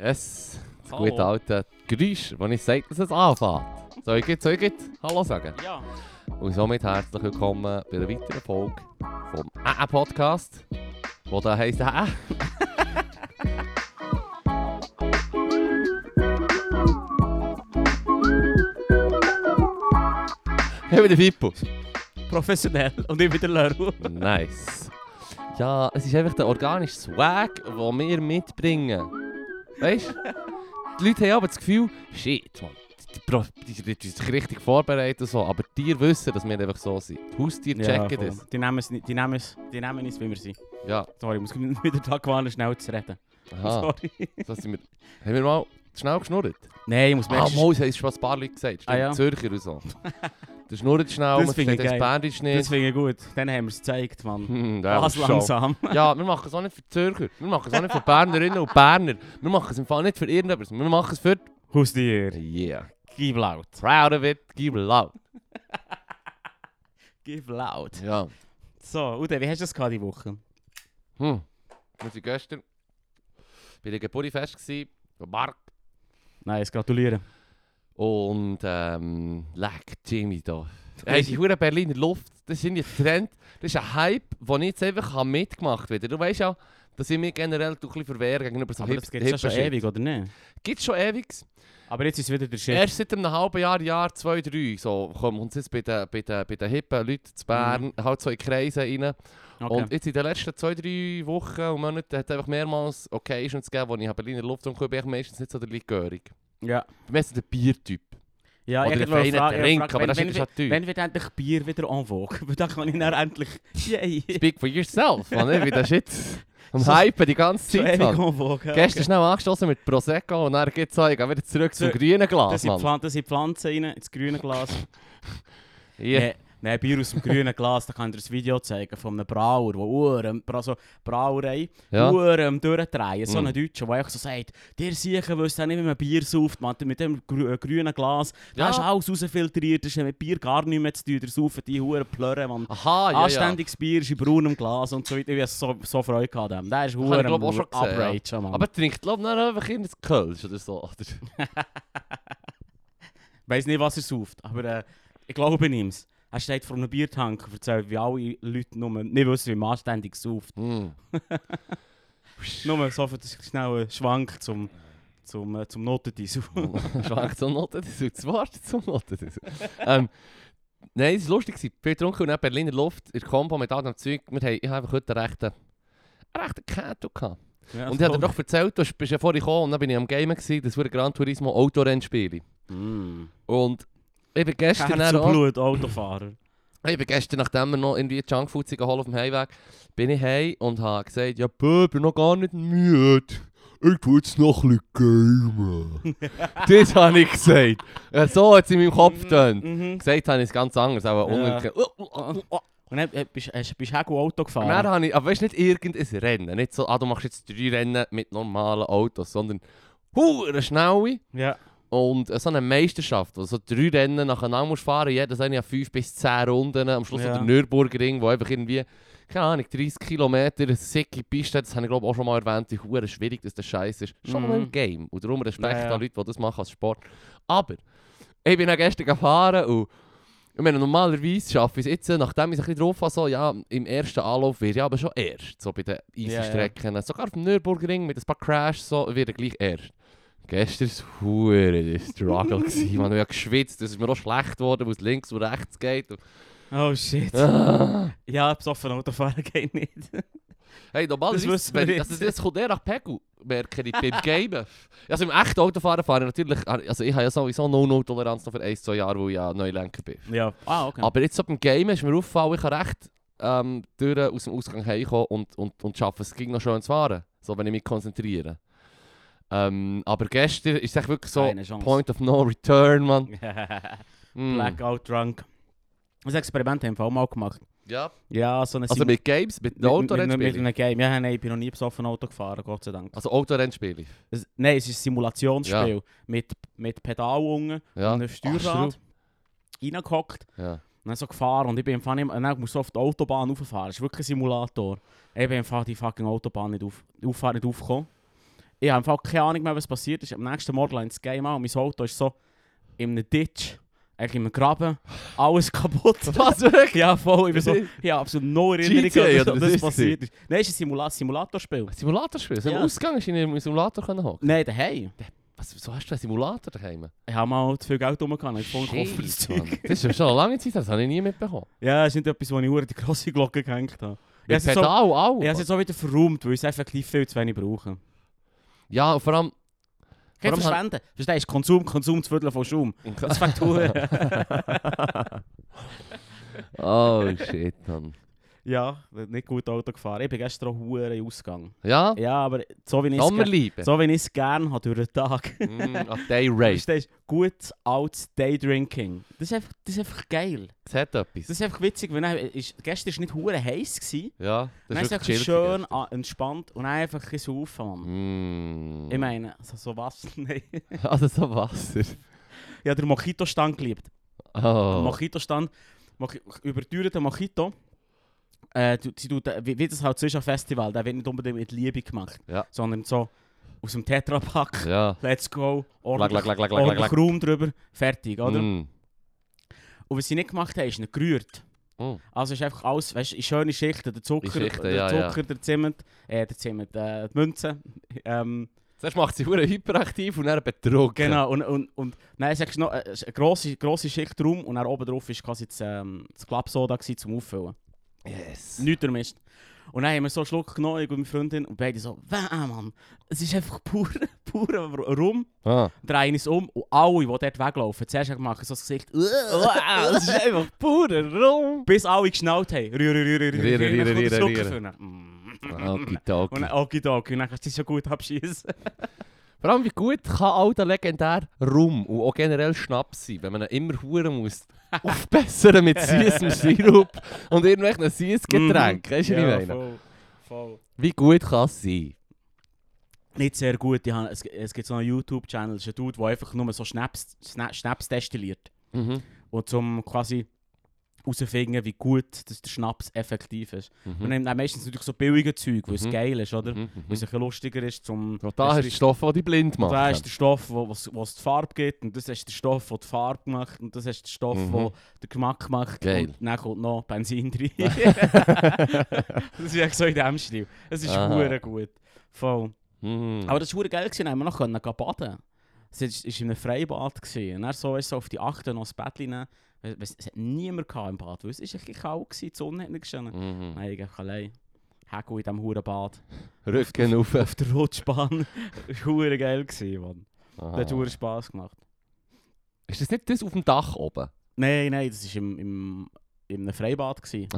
Yes, das Hallo. gute alte Geräusch, wenn ich sage, dass es anfängt. Soll ich jetzt, soll ich Hallo sagen? Ja. Und somit herzlich willkommen bei einer weiteren Folge vom AA Podcast, wo da heisst AA. Ich bin der Fippo. Professionell. Und ich wieder Leru. Nice. Ja, es ist einfach der organische Swag, den wir mitbringen. Weißt? Die Leute haben aber das Gefühl, shit, man, die, die, die, die sich richtig vorbereitet und so, aber die wissen, dass wir einfach so sind. Die Haustiere checken das. Die nehmen es, die nehmen es, die nehmen es, wie wir sind. Ja, Sorry, ich muss wieder da gewarnt, schnell zu reden. aha. Sorry. Das sind wir, haben wir mal schnell geschnurrt? Nein, ich muss mir Ah, mal, haben schon ein paar Leute gesagt. Stimmt, Ah, ja. Zürcher und so. Der schnurrt schnell, Das man versteht das geil. Bändisch Das nicht. finde ich gut. Dann haben wir es gezeigt, Mann. Hm, Was langsam. Ja, wir machen es auch nicht für Zürcher. Wir machen es auch nicht für Bernerinnen und Berner. Wir machen es im Fall nicht für irgendetwas. Wir machen es für... Haustier. Yeah. Gib laut. Proud of it, gib laut. Gib laut. Ja. So, Ude, wie hast du das gehabt die Woche? Hm. Wir waren gestern bei der Geburtstagsfest gsi, von Mark. Nice, gratuliere. Und ähm, leck, Jimmy da. Hey, die hure Berliner Luft, das ist ein Trend. Das ist ein Hype, den ich jetzt einfach mitgemacht habe. Du weißt ja, dass ich mich generell ein bisschen verwehre gegenüber so Aber das gibt es schon ewig, oder nicht? Gibt schon ewig. Aber jetzt ist es wieder der Shit. Erst seit einem halben Jahr, Jahr, zwei, drei, so kommt es jetzt bei den, bei den, bei den hippen Leuten zu Bern halt so in Kreise rein. Okay. Und jetzt in den letzten zwei, drei Wochen und Monaten hat es einfach mehrmals Occasions gegeben, wo ich Berliner Luft und bin ich meistens nicht so der Likeurig. Ja. Ist es der Biertyp. Ja, Oder ich wollte fragen- Trink, fragen, aber das wenn, ist wenn, ja teuer. wenn wird endlich Bier wieder en vogue? Weil dann kann ich dann endlich... Yay! Speak for yourself, man, wie das Shit am So- Hypen die ganze So Zeit. en vogue. Gestern okay. schnell angestoßen mit Prosecco und dann so, ich gehe wieder zurück zum Zu- grünen Das Glas, sind, Mann. Pflan das sind Pflanzen rein, ins grüne Glas. Yeah. Nee, nee, Bier aus dem grünen Glas, da kann ich dir ein Video zeigen von einem Brauer, der Uhren, also Brauerei, Ja. Uhren durchdrehen. So Mm. ein Deutscher, der einfach so sagt, der sicher wüsste nicht, wie man Bier sauft, man, mit dem grü äh, grünen Glas. Da Ja. ist alles rausfiltriert, das ist mit Bier gar nichts mehr zu tun, der saufen die Huren Plörren, man. Aha, ja, ja. Anständiges Bier ist in braunem Glas und so weiter. Ich habe so, so Freude gehabt an dem. Der ist ich, Huren gesehen, ja. Mann. Aber er trinkt, glaube ich, einfach in das Kölsch oder so. Oder? Ich weiß nicht, was er sauft, aber äh, ich glaube ihm. Er steht vor einem Biertank und erzählt, wie alle Leute nur nicht wissen, wie man anständig sauft. Hm. Nur so für den schnellen Schwank zum, zum, äh, zum Notendiesel. Schwankt so Noten, das das Wort zum Noten. ähm, Nein, es war lustig. Viel getrunken und Berliner Luft in Kombo mit dem Zeug. Wir haben, ich habe heute einen rechten, einen rechten Kato gehabt. Ja, Und ich habe dir doch erzählt, du bist ja vorhin gekommen und dann bin ich am Gamen gewesen, das wurde Gran Turismo Autorennspiele. Mm. Und ich bin gestern Herz und Blut, Autofahrer. ich bin gestern, nachdem wir noch irgendwie Junkfood geholt auf dem Heimweg, bin ich heim und habe gesagt, ja, Bö, ich bin noch gar nicht müde. Ich will jetzt noch ein bisschen gamen. das habe ich gesagt. Ja, so hat es in meinem Kopf getönt. Mhm. Gesagt habe ich es ganz anders, aber Ja. Und dann äh, bist du auch Auto Und gefahren? dann habe ich, aber weißt du, nicht irgendein Rennen. Nicht so, ah, du machst jetzt drei Rennen mit normalen Autos, sondern hure schnelle ja. Und äh, so eine Meisterschaft, wo du so drei Rennen nacheinander musst fahren, jedes eine ja fünf bis zehn Runden, am Schluss Ja. der Nürburgring, wo einfach irgendwie, keine Ahnung, 30 Kilometer, eine sicke Piste, das habe ich glaube auch schon mal erwähnt, wie hure schwierig das der Scheiß ist. Schon Mhm. mal ein Game und darum Respekt Ja, ja. an Leute, die das machen als Sport. Aber, ich bin dann gestern gefahren und ich meine, normalerweise schaffe ich es jetzt, nachdem ich es ein bisschen drauf habe, so, ja, im ersten Anlauf wird ja aber schon erst, so bei den easy Ja, ja. Strecken. Sogar auf dem Nürburgring mit ein paar Crashs, so, wird er gleich erst. Gestern war es der Struggle. gewesen. Man hat ja geschwitzt, es ist mir auch schlecht geworden, wo es links und rechts geht. Oh shit. ah. Ja, besoffen Autofahren geht nicht. Hey, normalerweise, Das wenn, jetzt. also das kommt eher nach Pegel, merke ich beim Gamen. Also im echten Autofahren fahre ich natürlich, also ich habe ja sowieso No-No-Toleranz noch für ein, zwei Jahre, weil ich ja neu lenken bin. Ja. Ah, okay. Aber jetzt so beim Gamen ist mir aufgefallen, ich kann recht ähm, durch aus dem Ausgang heimkommen und, und, und schaffe es ging noch schön zu fahren, so wenn ich mich konzentriere. Ähm, aber gestern ist es wirklich so Keine Chance. Point of No Return, man. Mm. Blackout Drunk. Das Experiment haben wir auch mal gemacht. Ja. Ja, so eine Also mit Games, mit mit, mit, mit Autorennspielen? einem Game. Ja, nein, ich bin noch nie besoffen Auto gefahren, Gott sei Dank. Also Autorennspiele? Es, nein, es ist ein Simulationsspiel. Mit, mit Pedal unten Ja. und einem Steuerrad. Reingehockt Ja. und dann so gefahren. Und ich bin im Fall nicht, und dann muss so auf die Autobahn rauffahren. Das ist wirklich ein Simulator. Ich bin im Fall die fucking Autobahn nicht auf, Auffahrt nicht aufgekommen. Ich habe Fall keine Ahnung mehr, was passiert ist. Am nächsten Morgen ins Game an und mein Auto ist so in einem Ditch, eigentlich in einem Graben, alles kaputt. Was, wirklich? Ja, voll. Ich bin so, ich habe absolut no Erinnerung, GTA, oder was das ist passiert ist. Nein, es ist ein Simula Simulatorspiel. Simulatorspiel? So Ja. im Ausgang ist in einem Simulator können hocken. Nein, daheim. Was, so hast du einen Simulator daheim? Ich habe mal zu viel Geld rumgehauen, ich habe Koffer das ist schon eine lange Zeit, das habe ich nie mitbekommen. Ja, das ist nicht etwas, wo ich die grosse Glocke gehängt habe. Mit ist so- Pedal auch. Ich habe es jetzt auch wieder verräumt, weil ich es effektiv viel zu wenig brauche. Ja, und vor allem... Kein Verschwenden. Verstehst du? Konsum, Konsum, das Viertel von Schaum. Das fängt an. oh shit, Mann. Ja, nicht gut Auto gefahren. Ich bin gestern auch hure Ausgang. Ja? Ja, aber so wie ich es so wie ich es gerne habe durch den Tag. Mm, a day race. Verstehst du? Gutes altes Daydrinking. Das ist, einfach, das ist einfach geil. Das hat etwas. Das ist einfach witzig, weil dann ist, gestern war nicht hure heiß. Gewesen. ja, das ist ist einfach schön ah, entspannt und einfach ein bisschen. Mm. Ich meine, so, so was? Nein. Also so Wasser. Habe den Mojito-Stand geliebt. Oh. Mojito-Stand, Moji überteuerter Mojito. Äh, du- sie tut, äh, wie, das halt so ist am Festival, der wird nicht unbedingt mit Liebe gemacht, Ja. sondern so aus dem Tetrapack, Ja. let's go, ordentlich, ordentlich glack. Raum drüber, fertig, oder? Mm. Und was sie nicht gemacht haben, ist nicht gerührt. Mm. Also ist einfach alles, weißt, in schöne Schichten, der Zucker, Schichten, der, ja. Zucker der Zimt, äh, der Zimt, äh, die Münze, ähm, Zuerst macht sie hure hyperaktiv und dann betrunken. Genau, und, und, und dann sagst du noch, äh, es ist eine grosse, grosse Schicht rum und dann oben drauf war quasi das, ähm, das gewesen zum Auffüllen. Yes. Nichts ermischt. Und dann haben wir so einen Schluck genommen, ich und meine Freundin, und beide so, «Wäh, Mann, es ist einfach pur, pur rum, Ah. drehen es um und alle, die dort weglaufen, zuerst machen so das Gesicht, Wow, das ist einfach purer Rum. bis alle geschnallt haben. Rühr, rühr, rühr, rühr, Rühr, rühr, rühr, der rühr. Mm. Okidoki. Und dann okidoki, und dann kannst du dich so gut abschießen. Vor allem, wie gut kann all der legendär Rum und auch generell Schnaps sein, wenn man ihn immer hure muss aufbessern mit süßem Sirup und irgendwelchen süßen Getränken. Weißt du, was ich meine? voll, voll. Wie gut kann es sein? Nicht sehr gut. Ich habe, es, es gibt so einen YouTube-Channel, das ist ein Dude, der einfach nur so Schnaps, Schna Schnaps destilliert. Mhm. Und zum quasi herausfinden, wie gut das der Schnaps effektiv ist. Mhm. dann dann meistens natürlich so billige Zeug, weil es Mhm. geil ist, oder? Mhm. Weil es ein bisschen lustiger ist zum... Und da hast du die Stoffe, die dich blind machen. Da ist der Stoff, wo was was die Farbe gibt und das ist der Stoff, der die Farbe macht und das ist der Stoff, Mhm. der den Geschmack macht Geil. und dann kommt noch Benzin rein. das ist echt so in dem Stil. Es ist hure gut. Voll. Mhm. Aber das war geil, gewesen, haben wir noch können baden. Es war in einem Freibad. Gewesen. Und dann so, weißt, so auf die Achte noch das Bett. Es es hat niemand im Bad, weil es ist ein kalt gewesen, die Sonne hat nicht geschienen. Mhm. Nein, ich einfach allein. Hegel in diesem huren Bad. Rücken auf. Auf der Rutschbahn. das war hure geil, gewesen, Mann. Das hat Aha. hure Spass gemacht. Ist das nicht das auf dem Dach oben? Nein, nein, das war im, im, in einem Freibad. Gewesen.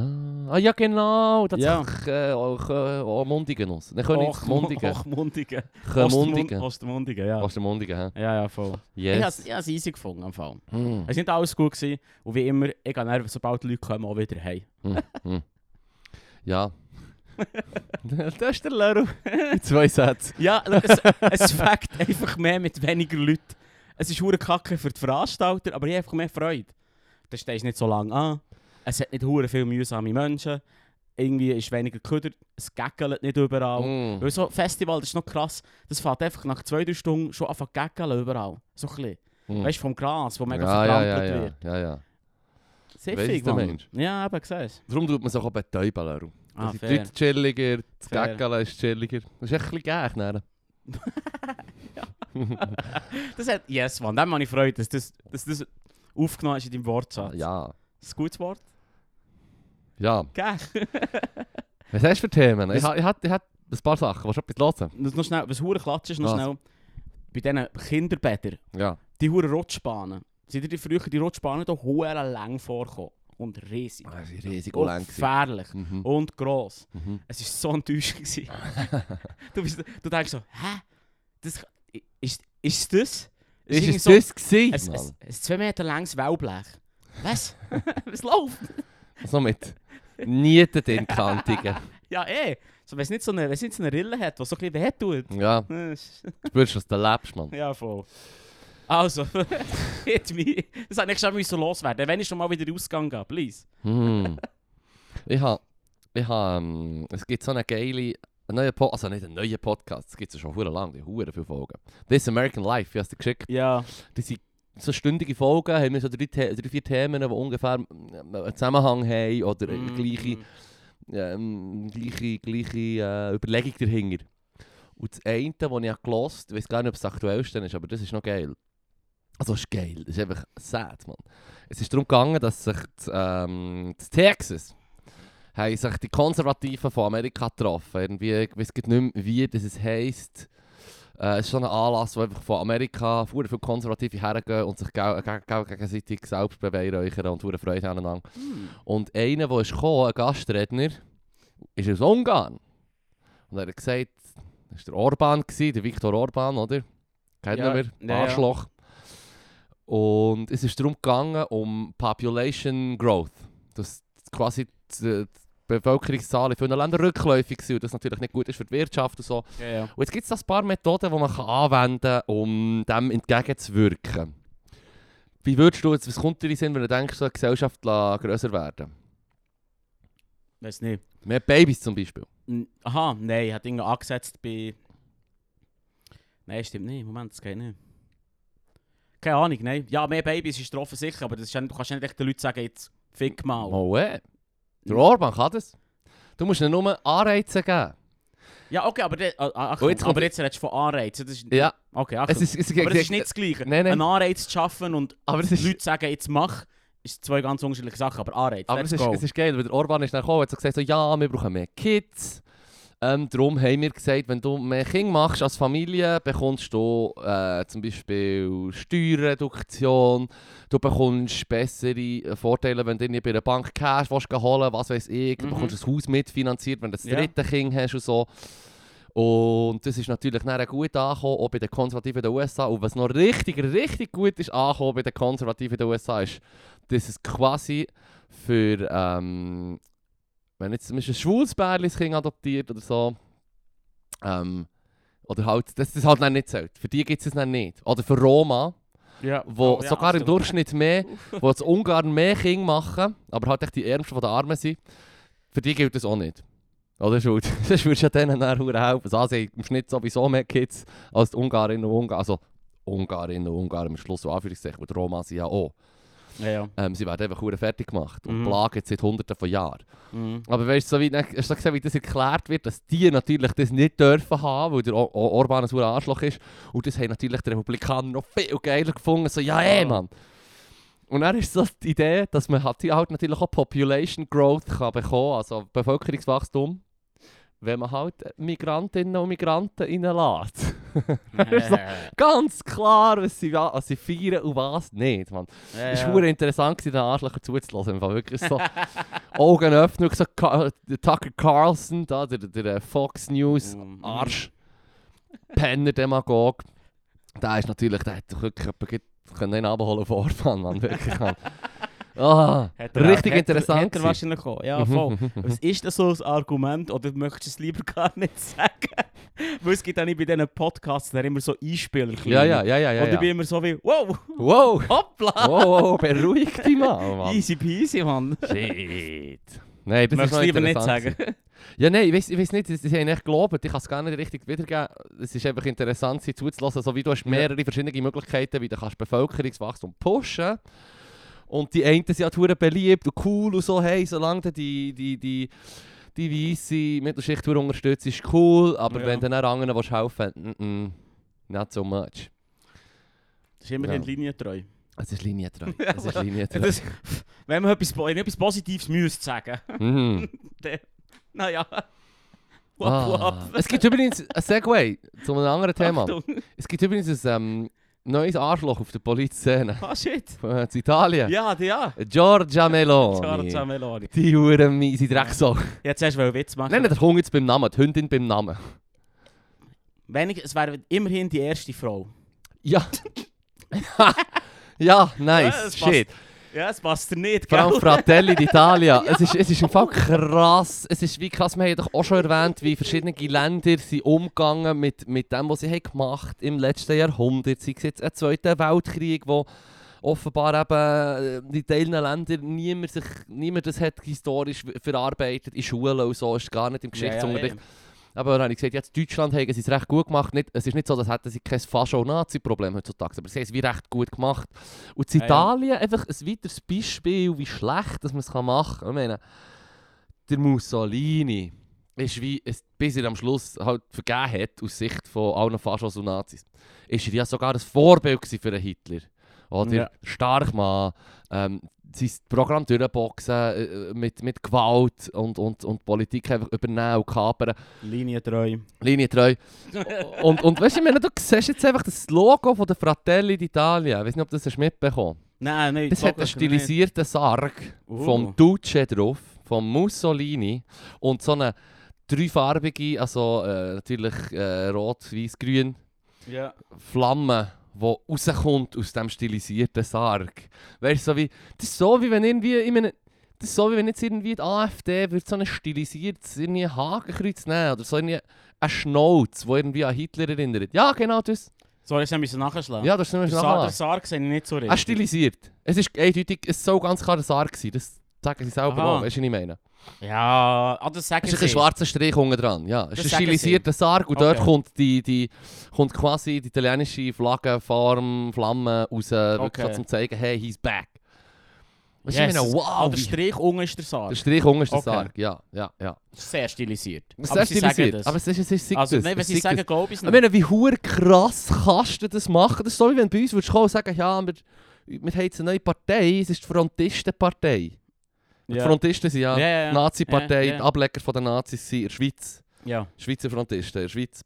Ah, ah ja genau, das Ja. äh, auch, äh, auch Mundigen aus. Dann können wir Mundigen. Och, Mundigen. Können Mundigen. Ostermundigen, ja. Ostermundigen, hä? Ja, ja, voll. Ich Yes. habe es easy gefunden am Fall. Hm. Es war nicht alles gut. Gewesen. Und wie immer, ich gehe dann, sobald die Leute kommen, auch wieder heim. Hm, hm. Ja. das ist der Leru. In zwei Sätzen. Ja, es, es fängt einfach mehr mit weniger Leuten. Es ist hure kacke für die Veranstalter, aber ich habe einfach mehr Freude. Da stehst du nicht so lange an. Es hat nicht hure viele mühsame Menschen. Irgendwie ist weniger Köder. Es gackelt nicht überall. Hm. Weil so Festival, das ist noch krass. Das fährt einfach nach zwei, drei Stunden schon an gaggeln überall. So ein bisschen. Hm. Weißt du, vom Gras, wo mega ja, ja, ja, vertrampelt ja, wird. ja, ja. Siffig, der Mann. Ja, eben, siehst Darum tut man sich auch betäuben, Leru. Ah, die. Leute chilliger, das. Gäckele ist chilliger. Das ist echt ein bisschen? Das hat, yes, Mann, dem habe ich Freude, dass das, dass das aufgenommen ist in deinem Wortschatz. Ja. Das gutes Wort. Ja. Gell? Was hast du für Themen? Ich, Was- ha- ich, hatte- ich hatte ein paar Sachen. Willst du etwas hören? Das noch schnell, was hure klatsch ist, noch Was? schnell. Bei diesen Kinderbädern, Ja. die hure Rutschbahnen. Sind dir die früher die Rutschbahnen hier hure lang vorgekommen? Und riesig. Ist riesig und lang. gewesen. gefährlich. Mhm. Und gross. Mhm. Es war so enttäuschend. gewesen. du, bist, du denkst so, hä? Das, ist, ist das? Ist irgendwie es so das gewesen? ein, Mann? ein, ein 2 Meter langes Wellblech. Was? Was läuft? So mit Nieten den Kantigen. Ja, eh. So, wenn es nicht so eine, es nicht so eine Rille hat, die so ein bisschen weh tut. Ja, ist- du spürst, dass du lebst, Mann. Ja, voll. Also, hit me. Das hat nicht schon müssen loswerden. Wenn ich schon mal wieder Ausgang gehe, please. Hm. Ich habe... Ich habe... Ähm, es gibt so eine geile ein neuer Po- also nicht ein neuer Podcast, es gibt ja schon hure lang, die hure viele Folgen. This American Life, wie hast du geschickt? Ja. Das sind so stündige Folgen, haben wir so drei, drei vier Themen, die ungefähr äh, einen Zusammenhang haben oder eine Mhm. gleiche, ähm, gleiche, gleiche äh, Überlegung dahinter. Und das eine, das ich habe gehört ich weiß gar nicht, ob es das aktuellste ist, aber das ist noch geil. Also, es ist geil, das ist einfach sad, man. Es ist darum gegangen, dass sich das, ähm, das Texas haben sich die Konservativen von Amerika getroffen. Irgendwie, ich weiß nicht mehr, wie das heisst. Äh, es ist schon ein Anlass, wo einfach von Amerika sehr viele Konservative hergehen und sich gegenseitig selbst beweihräuchern und sehr Freude aneinander. Und einer, der ist gekommen, ein Gastredner, ist aus Ungarn. Und er hat gesagt, das war der Orban, gewesen, der Viktor Orban, oder? Kennt Ja, ja, mir? ja. Arschloch. Und es ist darum gegangen, um Population Growth. Dass quasi die Bevölkerungszahlen in vielen Ländern rückläufig sind und das natürlich nicht gut ist für die Wirtschaft und so. Ja, ja. Und jetzt gibt es ein paar Methoden, die man kann anwenden kann, um dem entgegenzuwirken. Wie würdest du jetzt, was kommt dir in Sinn, wenn du denkst, so eine Gesellschaft grösser werden? Weiß nicht. Mehr Babys zum Beispiel. Aha, nein, ich habe Dinge angesetzt bei. Nein, stimmt nicht. Moment, das geht nicht. Keine Ahnung, nein. Ja, mehr Babys ist drauf sicher, aber das ist, ja du kannst ja nicht echt den Leuten sagen, jetzt fick mal. Oh, eh. Der Orban kann das. Du musst ihnen nur Anreize geben. Ja, okay, aber, de, ah, ach, Oh, jetzt aber jetzt redest du von Anreizen. Das ist, Ja, Okay, ach, es ist, es, aber das ist nicht das Gleiche. Nein, nein. Einen Anreiz zu schaffen und Aber ist, Leute sagen, jetzt mach, ist zwei ganz unterschiedliche Sachen. Aber Anreiz, aber es ist, es ist geil, weil der Orban ist dann gekommen und hat gesagt, so, ja, wir brauchen mehr Kids. Ähm, darum haben wir gesagt, wenn du mehr Kinder machst als Familie, bekommst du äh, zum Beispiel Steuerreduktion, du bekommst bessere äh, Vorteile, wenn du irgendwie bei einer Bank Cash willst holen was weiß ich, du Mhm. bekommst ein Haus mitfinanziert, wenn du das Ja. dritte Kind hast und so. Und das ist natürlich dann gut angekommen, auch bei den Konservativen in den USA. Und was noch richtig, richtig gut ist angekommen bei den Konservativen in den USA, ist, dass es quasi für, ähm, wenn jetzt zum Beispiel ein schwules das Kind adoptiert oder so, ähm, oder halt, das halt dann nicht zählt. Für die gibt es es dann nicht. Oder für Roma, ja. wo Oh, ja, sogar im. Durchschnitt mehr, wo in Ungarn mehr Kinder machen, aber halt echt die Ärmsten von den Armen sind, für die gilt das auch nicht. Oder Schuld? Das würdest du ja denen dann helfen. Also sie im Schnitt sowieso mehr Kids als die Ungarinnen und Ungarn. Also Ungarinnen und Ungarn im Schluss so Anführungszeichen, und die Roma sind ja auch. Ja, ja. Ähm, sie werden einfach fertig gemacht und Mhm. plagen seit hunderten von Jahren. Mhm. Aber weißt du, so wie, hast du gesehen, wie das erklärt wird, dass die natürlich das nicht dürfen haben, weil der O- O- Orban ein verdammter Arschloch ist. Und das haben natürlich die Republikaner noch viel geiler gefunden. So, ja, Ja. Mann. Und dann ist so die Idee, dass man halt halt natürlich auch Population Growth kann bekommen, also Bevölkerungswachstum, wenn man halt Migrantinnen und Migranten reinlässt. So- Ganz klar, was sie, was sie feiern und was nicht, Mann. ja, Es ja. war verdammt interessant, den Arschlöcher zuzulassen. Im Fall wirklich so Augen öffnen. So, Ka- Tucker Carlson, da, der, der Fox News Mhm. Arsch, Penner, Demagog. Der ist natürlich, der hat doch wirklich jemanden können ihn abholen Orban, Mann. Wirklich, Mann. Hat er- richtig hat er- interessant. Hat er wahrscheinlich auch. Ja, Mhm, voll. mhm, Was ist das so ein Argument oder möchtest du es lieber gar nicht sagen? Weil es gibt auch nicht bei diesen Podcasts immer so Einspieler. Ja, ja, ja, ja, ja. Und ich bin ja. immer so wie, wow, Wow, hoppla, wow, wow, beruhig dich mal, Mann. easy peasy, Mann. Shit. Nein, das Möchtest ist lieber nicht sagen? Ja, nein, ich weiß, ich weiß nicht, das, das habe ich nicht gelobt. Ich kann es gar nicht richtig wiedergeben. Es ist einfach interessant, sie zuzulassen. So wie du hast Ja. mehrere verschiedene Möglichkeiten, wie du kannst Bevölkerungswachstum pushen Und die einen sind ja verdammt beliebt und cool und so, hey, solange du die, die, die, die weisse Mittelschicht unterstützt, ist cool. Aber Ja. wenn du dann anderen willst helfen willst, mm, mm, not so much. Das ist immerhin Ja. linientreu. Es ist linientreu. Es ist linientreu. Das, wenn man etwas, wenn etwas Positives müsste sagen, Mhm. dann, naja. Ah. Es gibt übrigens ein Segway zu einem anderen Thema. Achtung. Es gibt übrigens ein ähm, neues Arschloch auf der Polizszene. Ah, shit. Von Italien. Ja, die, ja. Giorgia Meloni. Giorgia Meloni. Die Huren miese Drecksau. Jetzt hast du einen Witz machen. Nein, der Hund jetzt beim Namen, die Hündin beim Namen. Wenig, es wäre immerhin die erste Frau. Ja. ja, Ja, nice. passt. Shit. Ja, es passt dir nicht, Vor allem? Fratelli d'Italia. es, ist, es ist Fall krass. Es ist wie krass. Wir haben doch auch schon erwähnt, wie verschiedene Länder sind umgegangen mit, mit dem, was sie haben gemacht im letzten Jahrhundert. Sei es jetzt ein Zweiter Weltkrieg, wo offenbar eben äh, in Teilen Länder niemand, sich, niemand das hat historisch verarbeitet in Schulen und so. Ist gar nicht im Ja, ja, Geschichtsunterricht. eben. Aber dann habe ich gesagt, jetzt Deutschland haben sie es recht gut gemacht. Nicht, es ist nicht so, als hätten sie kein Fascho-Nazi-Problem heutzutage, aber sie haben es wie recht gut gemacht. Und in Ja, ja. Italien einfach ein weiteres Beispiel, wie schlecht dass man es machen kann. Ich meine, der Mussolini ist wie, es, bis er am Schluss halt vergeben hat, aus Sicht von allen Faschos und Nazis, ist er ja sogar ein Vorbild für einen Hitler. Oder Ja. stark Mann, ähm, sein Programm durchboxen äh, mit, mit Gewalt und, und, und Politik einfach übernehmen und kapern. Linientreu. Linientreu. und, und weißt du, ich meine, du siehst jetzt einfach das Logo von der Fratelli d'Italia. Ich weiß nicht, ob du das hast mitbekommen Nein, nein. Das hat einen stilisierten Sarg Uh. vom Duce drauf, vom Mussolini und so eine dreifarbige, also äh, natürlich äh, rot, weiß, grün Ja. Flamme, die rauskommt aus dem stilisierten Sarg. Weißt so wie, das ist so, wie wenn irgendwie, ich meine, das ist so, wie wenn jetzt irgendwie die AfD würde so ein stilisiertes irgendwie Hakenkreuz nehmen oder so irgendwie ein Schnauz, der irgendwie an Hitler erinnert. Ja, genau das. Sorry, ich musste nachschlagen. Ja, das ist der, nämlich Sa der. Sarg sehe ich nicht so Er richtig. stilisiert. Es ist eindeutig, es soll ganz klar ein Sarg sein. Das sagen sie selber Aha. auch, weißt du, was ich meine? Ja, ah, das sagen Es ist ein schwarzer Strich unten dran. Ja, es ist ein stilisierter Sarg und dort Okay. kommt, die, die, kommt quasi die italienische Flagge, Form, Flamme raus, Okay. so zum zeigen, hey, he's back. Du, Yes. ich meine, wow, Ah, der wie- Strich unten ist der Sarg. der Strich unten ist der Okay. Sarg, ja, ja, ja. Sehr stilisiert. Sehr Aber stilisiert, das. aber es ist, es ist, also, das, nein, wenn sie sagen, das. glaube ich es Ich nicht. meine, wie hure krass kannst du das machen? Das ist so, wie wenn bei uns würdest kommen und sagen, ja, wir, wir haben jetzt eine neue Partei, es ist die Frontistenpartei. Die. Frontisten sind ja, Ja, ja. Nazi-Partei, Ableger von den Nazis sind in der Schweiz. ja. Schweizer Frontisten in der Schweiz.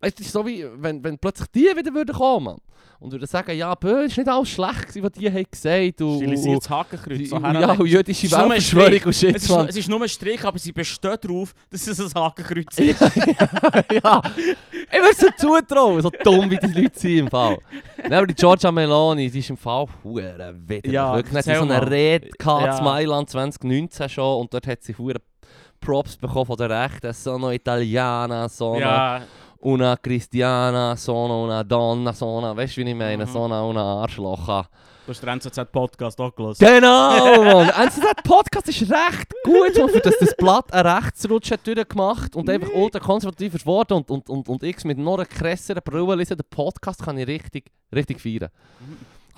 Weißt du, es ist so wie, wenn, wenn plötzlich die wieder würden kommen und würden sagen, ja, bö, ist nicht alles schlecht, gewesen, was die haben gesagt und, Stilisiertes Hakenkreuz. So ja, und jüdische Weltverschwörung und Shit, es, ist, es ist nur ein Strich, aber sie besteht darauf, dass es ein Hakenkreuz ist. ja, ich würde es zutrauen, so dumm wie die Leute sind im Fall. Nein, aber die Giorgia Meloni, die ist im Fall hure widerlich. Ja, Wirklich, sie so eine. Rede gehabt, Ja. in Mailand 2019 schon und dort hat sie hure Props bekommen von der Rechten. Sono Italiana, sono ja, una Cristiana, sono una donna, sono, weißt du wie ich meine, Mhm. sono una Arschlocha. du hast den NZZ-Podcast auch gelesen. Genau, Mann! NZZ Podcast ist recht gut, Mann, für das das Blatt einen Rechtsrutsch hat durchgemacht und einfach ultra konservativ ist worden und, und, und, und ich mit noch einer krasseren Brille lesen. Den Podcast kann ich richtig, richtig feiern.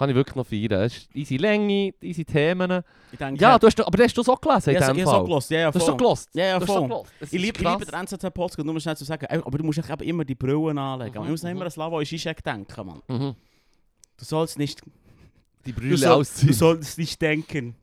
Kann ich wirklich noch feiern. Es ist easy Länge, easy Themen. Ich denke, Ja, du hast, aber du hast du so gelesen in ich habe dem Fall. gelesen. Ja, ja, Du hast so voll. gelost. Ja, ja, Du so voll. gelost. Es Ich liebe, liebe den NZZ-Podcast, nur schnell zu sagen, aber du musst eben immer die Brillen anlegen. Mhm, Ich muss mhm. immer an Slavoj Žižek denken, Mann. Mhm. Du sollst nicht, Die du, Brille soll, du ausziehen. sollst nicht denken.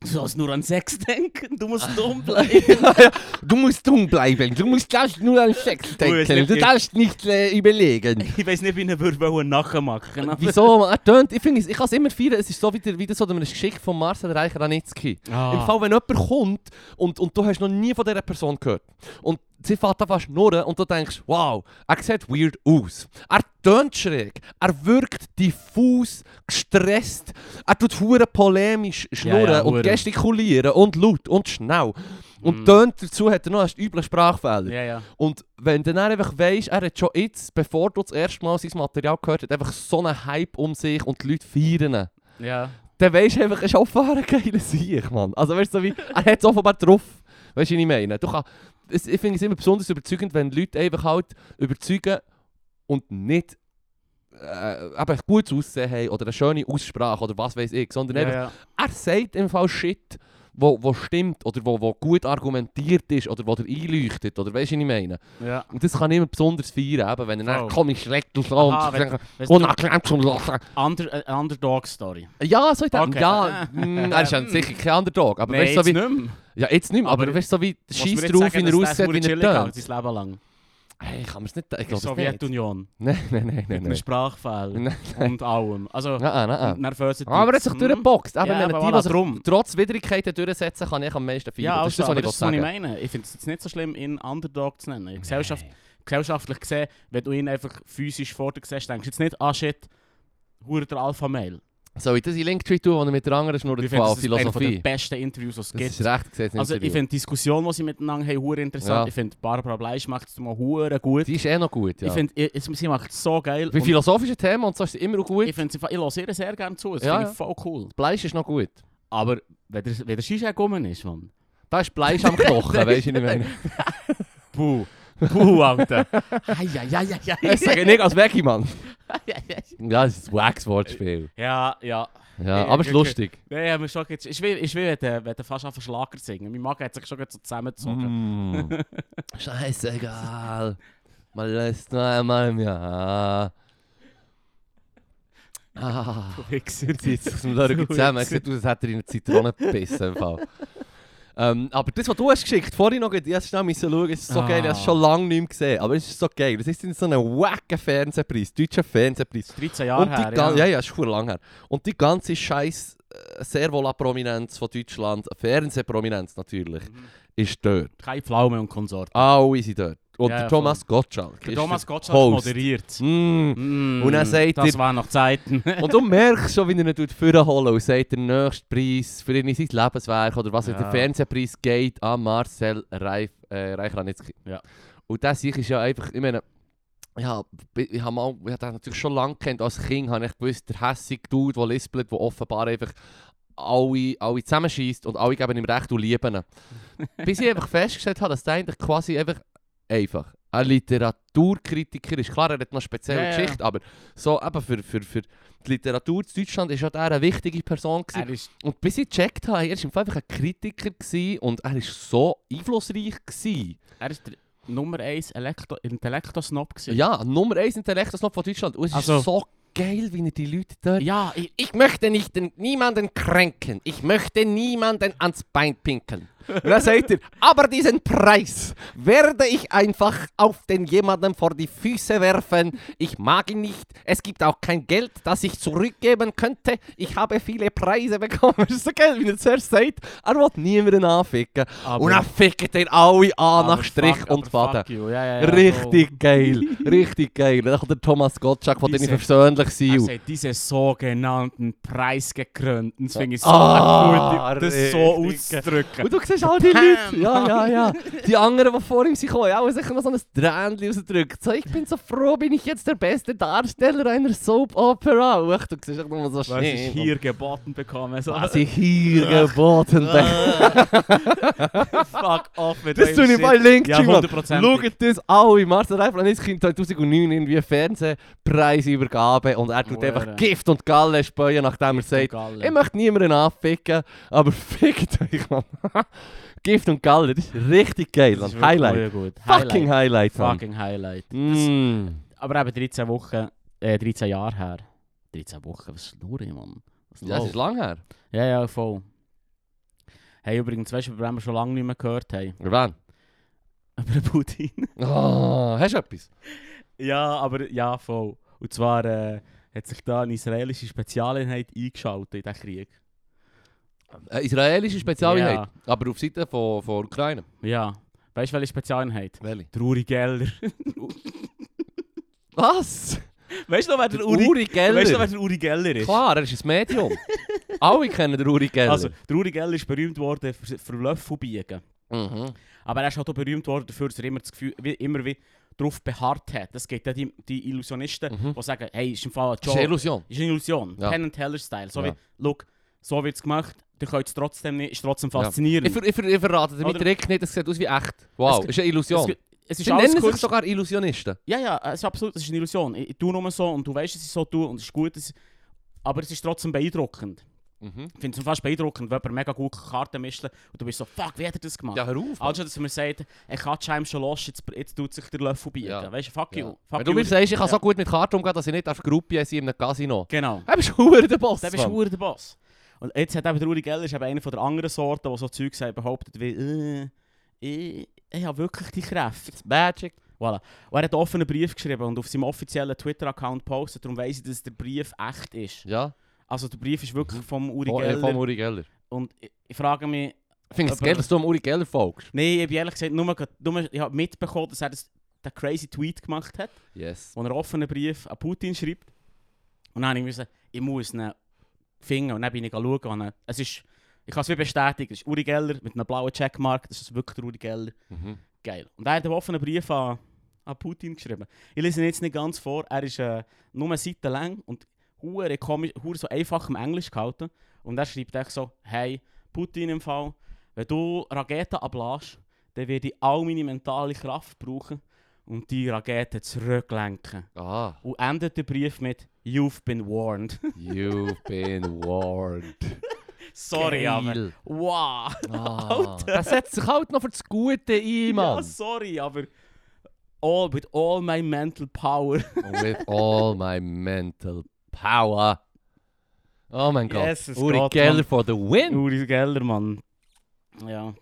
Du sollst nur an Sex denken, du musst dumm Ja, bleiben. ja. Du musst dumm bleiben. Du musst darfst nur an Sex denken. nicht, Du darfst nicht äh, überlegen. ich weiß nicht, wie ich würde nachmachen aber- Wieso? Er tönt, ich finde, es- ich kann es immer feiern. Es ist so wieder, wieder so ein Geschick von Marcel Reich-Ranitzky. Ah. Im Fall, wenn jemand kommt und, und du hast noch nie von dieser Person gehört und sie fährt an schnurren und du denkst, wow, er sieht weird aus. Er tönt schräg, er wirkt diffus, gestresst, er tut hure polemisch schnurren ja, und hure. gestikulieren und laut und schnell. Und Mm. tönt dazu hat er noch einen üblen Sprachfehler. Ja, ja. Und wenn du dann einfach weisst, er hat schon jetzt, bevor du das erste Mal sein Material gehört hast, einfach so einen Hype um sich und die Leute feiern ihn, Ja. dann weisst du einfach, er ist offenbar ein geiler Sieg, Mann. Also weißt du, so wie, er hat es offenbar drauf. Weißt du, was ich meine? Du kann, es, ich finde es immer besonders überzeugend, wenn Leute einfach halt überzeugen und nicht äh, eben gutes Aussehen haben oder eine schöne Aussprache oder was weiß ich, sondern Ja, einfach, ja. er sagt im Fall Shit, wo, wo stimmt oder wo, wo gut argumentiert ist oder wo er einleuchtet oder weißt du, was ich meine? ja. Und das kann ich immer besonders feiern, eben, wenn er Voll. komisch schlägt und so und unangenehm zum Lachen. Under, äh, Underdog-Story. Ja, so dem, Okay. ja, mm, er ist ja sicher kein Underdog, aber Nein, weißt du, so wie. Ja, jetzt nicht mehr, aber, Aber weißt du, so wie, mir scheiß drauf, wie er aussieht, wie er tönt. hat, sein Leben lang. Hey, kann man es nicht, ich Die glaube. Sowjetunion. Nein, nein, nein, Mit nein, nein. Sprachfehler und allem. Also, nein, nein. nervöse Aber er hat sich durchgeboxt. Eben, Ja, wenn aber die, drum. trotz Widrigkeiten durchsetzen, kann ich am meisten feiern. Ja, das ist also, das, aber was ich das was ich meine. Ich finde es jetzt nicht so schlimm, ihn Underdog zu nennen. Gesellschaft, gesellschaftlich gesehen, wenn du ihn einfach physisch vor dir siehst, denkst du jetzt nicht, ah shit, hure der Alpha-Mail. Soll ich das in Linktree tun, wo er mit der anderen Schnur Ich von finde, das ist einer der Philosophie? besten Interviews, die es Das gibt. ist recht gesehen. Also ich finde die Diskussion, die sie miteinander haben, hure interessant. Ja. Ich finde, Barbara Bleisch macht es mal hure gut. Die ist eh noch gut, ja. Ich finde, sie macht es so geil. Bei philosophischen Themen und so ist sie immer gut. ich finde, ich höre ihr sehr gerne zu. Das Ja, finde ich voll cool. Fleisch ist noch gut. Aber wenn der, wenn der Zizek rum ist, Mann. Da ist Fleisch am Knochen, weißt du, ich meine? Puh. Puh, Alter. Eieieiei. Das sage ich nicht als Veggie, Mann. Ja, das ist ein Wax-Wortspiel. Ja, ja. Ja, Ja, aber es ist okay. lustig. Nein, ja, mir schon jetzt, ist wie, ist wie wenn wenn du fast auf Schlager singen. Mein Magen hat sich schon so zusammengezogen. Mm. Scheißegal. Man lässt nur einmal im Jahr. Ah. Du Wichser. Jetzt aus dem Du zusammen. Es sieht aus, als hätte er in eine Zitrone gebissen. Im Fall. Ähm, aber das, was du hast geschickt, vorhin noch, ich musste schnell schauen, es ist so Ah. geil, ich habe es schon lange nicht mehr gesehen, aber es ist so geil. Das ist so ein wacker Fernsehpreis, deutscher Fernsehpreis. 13 Jahre Und die her, ja. ja, ja, ist schon lang her. Und die ganze scheiß äh, Servola-Prominenz von Deutschland, Fernsehprominenz natürlich, Mhm. ist dort. Keine Pflaume und Konsort. Alle sind dort. Und Ja, der Thomas Gottschalk. Der Thomas Gottschalk Host. moderiert. Mm. Mm, Und dann sagt das er- waren noch Zeiten. Und du merkst schon, wie er ihn vorholen und sagt, der nächste Preis für ihn sein Lebenswerk oder was Ja. der Fernsehpreis geht an Marcel Reif, äh, Reichranitzky. Ja. Und das ich ist ja einfach, ich meine, ja, ich habe mal, ich habe den natürlich schon lange kennt als Kind, habe ich gewusst, der hässige Dude, der lispelt, der offenbar einfach alle, alle zusammenschießt und alle geben ihm Recht und lieben. Bis ich einfach festgestellt habe, dass der eigentlich quasi einfach, einfach ein Literaturkritiker ist. Klar, er hat noch spezielle Ja, ja. Geschichte, aber so eben für, für, für die Literatur in Deutschland ist ja der eine wichtige Person gewesen. er ist, Und bis ich gecheckt habe, er war einfach ein Kritiker gewesen und er war so einflussreich gewesen. er ist der Nummer 1 Elektro Intellektor-Snob gewesen. Ja, Nummer 1 Intellektus von Deutschland. Und es Also- ist so geil, wie er die Leute dort... Ja, ich, Ich möchte nicht den, niemanden kränken. Ich möchte niemanden ans Bein pinkeln. Und dann sagt er, aber diesen Preis werde ich einfach auf den jemanden vor die Füße werfen. Ich mag ihn nicht. Es gibt auch kein Geld, das ich zurückgeben könnte. Ich habe viele Preise bekommen. Das ist so geil, wie er zuerst sagt, er will niemanden anficken. aber, Und dann fickt er alle an nach Strich fuck, und Faden. Ja, ja, ja, Richtig geil, richtig geil. Dann kommt der Thomas Gottschalk, von dem ich persönlich Er sehe. sagt, diese sogenannten Preisgekrönten, das finde ich so Ah, gut, das so auszudrücken. Und du siehst all die Leute, ja, ja, ja. Die anderen, die vor ihm sind, haben auch sicher noch so ein Tränchen rausgedrückt. So, ich bin so froh, bin ich jetzt der beste Darsteller einer Soap-Opera. Uch, du siehst auch nur so Was schön. ich hier geboten bekomme. So. Was ich hier geboten bin. Fuck off mit Das tue ich bei LinkedIn, Ja. Schaut das alle. Marcel Reifel hat 2009 irgendwie einen Fernsehpreisübergabe und er tut einfach Gift und Galle speuen, nachdem er sagt, ich möchte niemanden anficken, aber fickt euch, Mann. Gift und Galle, das ist richtig geil, Das ist Highlight. Gut. Fucking Highlight, Mann. Fucking Highlight. Mm. Aber eben 13 Wochen, äh, 13 Jahre her. 13 Wochen, was ist nur, Mann? Es ist lang her. ja, ja, voll. Hey, übrigens, weißt du, über wen wir schon lange nicht mehr gehört haben? Wen? Über den Putin. Oh, hast du etwas? ja, aber ja, voll. Und zwar äh, hat sich da eine israelische Spezialeinheit eingeschaltet in diesen Krieg. Eine israelische Spezialeinheit, Ja. aber auf Seite von, von Ukraine. Ja. Weißt du, welche Spezialeinheit? Welche? Der Uri Geller. Was? weißt du noch, wer der Uri, Uri Geller. weißt du, wer der Uri Geller ist? Klar, er ist ein Medium. Alle kennen den Uri Geller. Also, der Uri Geller ist berühmt worden für, für Löffelbiegen. mhm. Aber er ist halt auch berühmt worden dafür, dass er immer das Gefühl, wie, immer wie darauf beharrt hat. Das gibt ja die, die Illusionisten, Mhm. die sagen, hey, ist im Fall ein Das ist eine. Illusion. Ist eine Illusion. Ja. Penn and Teller Style. So Ja. wie, look, so wird es gemacht, ihr könnt es trotzdem nicht, ist trotzdem Ja. faszinierend. Ich, ver ich, ver ich verrate dir mit Oder- Trick nicht, es sieht aus wie echt. Wow, Es- ist eine Illusion. Es, es ist Sie alles nennen sich sogar Illusionisten. Ja, ja, es ist absolut, es ist eine Illusion. Ich, ich tue nur so und du weißt, dass ich so tue und es ist gut, ich, aber es ist trotzdem beeindruckend. Mhm. Ich finde es fast beeindruckend, wenn jemand mega gut Karten mischt und du bist so, fuck, wie hat er das gemacht? Ja, hör auf. Also, dass man sagt, er kann Scheim schon los, jetzt, jetzt tut sich der Löffel biegen. Ja. Weißt du, fuck Ja. you. Fuck Wenn du you. mir sagst, ich kann Ja. so gut mit Karten umgehen, dass ich nicht auf Gruppe in einem Casino. Genau. Du bist verdammt der Boss, Dann bist du der Boss. Und jetzt hat eben der Uri Geller ist eben einer von der anderen Sorten, die so Zeug sagt, behauptet wie, äh, ich, ich habe wirklich die Kräfte. It's magic. Voilà. Und er hat einen offenen Brief geschrieben und auf seinem offiziellen Twitter-Account postet, darum weiss ich, dass der Brief echt ist. Ja, Also der Brief ist wirklich vom Uri äh, Geller. von Uri Geller. Und ich, ich frage mich, Ich finde es geil, dass du am Uri Geller folgst. nein, ich habe ehrlich gesagt nur, nur ich habe mitbekommen, dass er das, den crazy Tweet gemacht hat. Yes. wo er einen offenen Brief an Putin schreibt. Und dann habe ich müssen, ich muss ihn finden und dann bin ich schauen. Dann- es ist, ich kann es wie bestätigen, es ist Uri Geller mit einem blauen Checkmark, das ist wirklich der Uri Geller. Mhm. Geil. Und er hat einen offenen Brief an, an Putin geschrieben. Ich lese ihn jetzt nicht ganz vor, er ist äh, nur eine Seite lang und hure komisch, hure so einfach im Englisch gehalten. Und er schreibt echt so, hey, Putin im Fall, wenn du Raketen ablässt, dann werde ich all meine mentale Kraft brauchen, und die Rakete zurücklenken. Ah, Und endet der Brief mit You've been warned. you've been warned. sorry, aber. Geil. Wow! Ah, das setzt sich halt noch für das Gute ein, Ja, Mann. sorry, aber. All, with all my mental power. With all my mental power. Oh mein Gott. Jesus Uri Gott, Geller Mann. for the win. Uri Geller, Mann. Ja.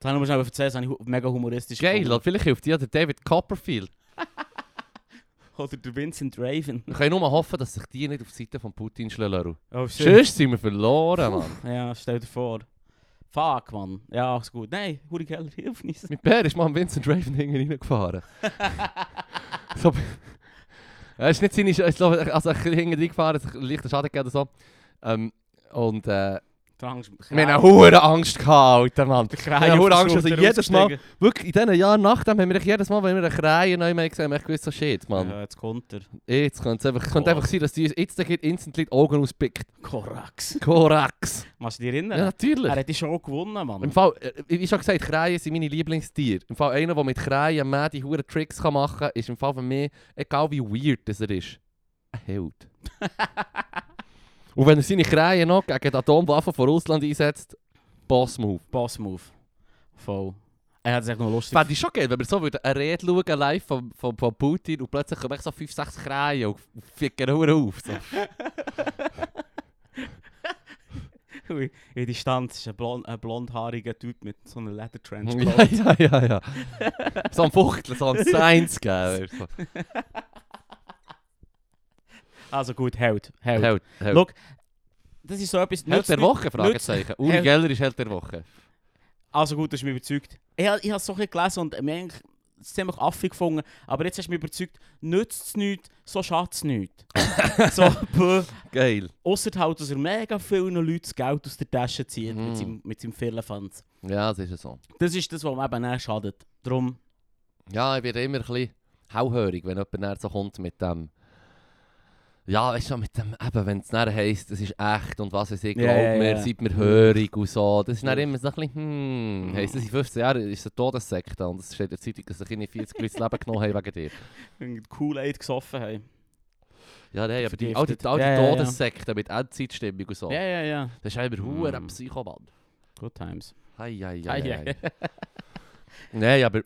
Das habe ich mir schnell erzählen, das habe ich mega humoristisch Geil, gefunden. und vielleicht hilft dir der David Copperfield. Oder der Vincent Raven. Wir können nur hoffen, dass sich die nicht auf die Seite von Putin schlagen. Oh Sonst sind wir verloren, Mann. Ja, stell dir vor. Fuck, Mann. Ja, ist gut. Nein, Uri Geller, hilf uns. Mit Bär ist mal Vincent Raven hinten reingefahren. so, er ist nicht seine, ich glaube, also ich hinten reingefahren, hat leichter Schaden gegeben oder so. Ähm, und äh, Der Angst- wir haben hohe Angst gehabt, Alter, Mann. Haben auf hohe Angst, also jedes Mal, wirklich in diesen Jahren nach dem haben wir jedes Mal, wenn wir einen Kreien neu haben gesehen, haben echt gewusst, so shit, Mann. Ja, jetzt kommt er. Jetzt könnte es einfach, könnte einfach sein, dass die uns jetzt gleich instantly die Augen auspickt. Korax. Korax. Machst du dich erinnern? Ja, natürlich. er hat die Show gewonnen, Mann. Im Fall, äh, wie schon gesagt, Kreien sind meine Lieblingstiere. Im Fall einer, der mit Kreien mehr die huren Tricks kann machen kann, ist im Fall für mich, egal wie weird das er ist, ein Held. Und wenn er seine Kreien noch gegen die Atomwaffen von Russland einsetzt, Boss-Move. Boss-Move. Voll. Er hat es echt noch lustig. Fände ich schon geil, wenn wir so würden eine Rede schauen, live von, von, von Putin und plötzlich kommen so 5, 6 Kreien und ficken nur auf. So. In die Stand ist ein, blond, ein blondhaariger Typ mit so einer Leather Trench ja, ja, ja, ja. So ein Fuchtel, so ein Science geben. So. Also gut, Held. Held. Held, Held. Look, Das ist so etwas... Held der Woche? Fragezeichen. Uri Geller ist Held der Woche. Also gut, du hast mich überzeugt. Ich, ich habe es so ein gelesen und mir eigentlich ziemlich affig gefunden. Aber jetzt hast du mich überzeugt, nützt es nichts, so schadet es nichts. so, bäh. Geil. Ausser halt, dass er mega vielen Leuten das Geld aus der Tasche zieht Mhm. mit seinem, mit seinem Firlefanz. Ja, das ist so. Das ist das, was mir eben dann schadet. Darum, Ja, ich werde immer ein bisschen hauhörig, wenn jemand so kommt mit dem... Ja, weißt du, mit dem, eben, wenn es dann heisst, es ist echt und was weiß ich, glaubt ja, mir, seid mir hörig und so. Das ist dann immer so ein bisschen, hm, heisst das in 15 Jahren ist es eine Todessekte und es steht in der Zeitung, dass sich irgendwie 40 Leute das Leben genommen haben wegen dir. irgendwie Kool-Aid gesoffen haben. Ja, nein, aber die, all die, all die ja. Todessekten mit Endzeitstimmung und so. Ja, ja, ja. Das ist hure Mm. Psychomann. Good times. Hei, hei, hei, hei. Nein, aber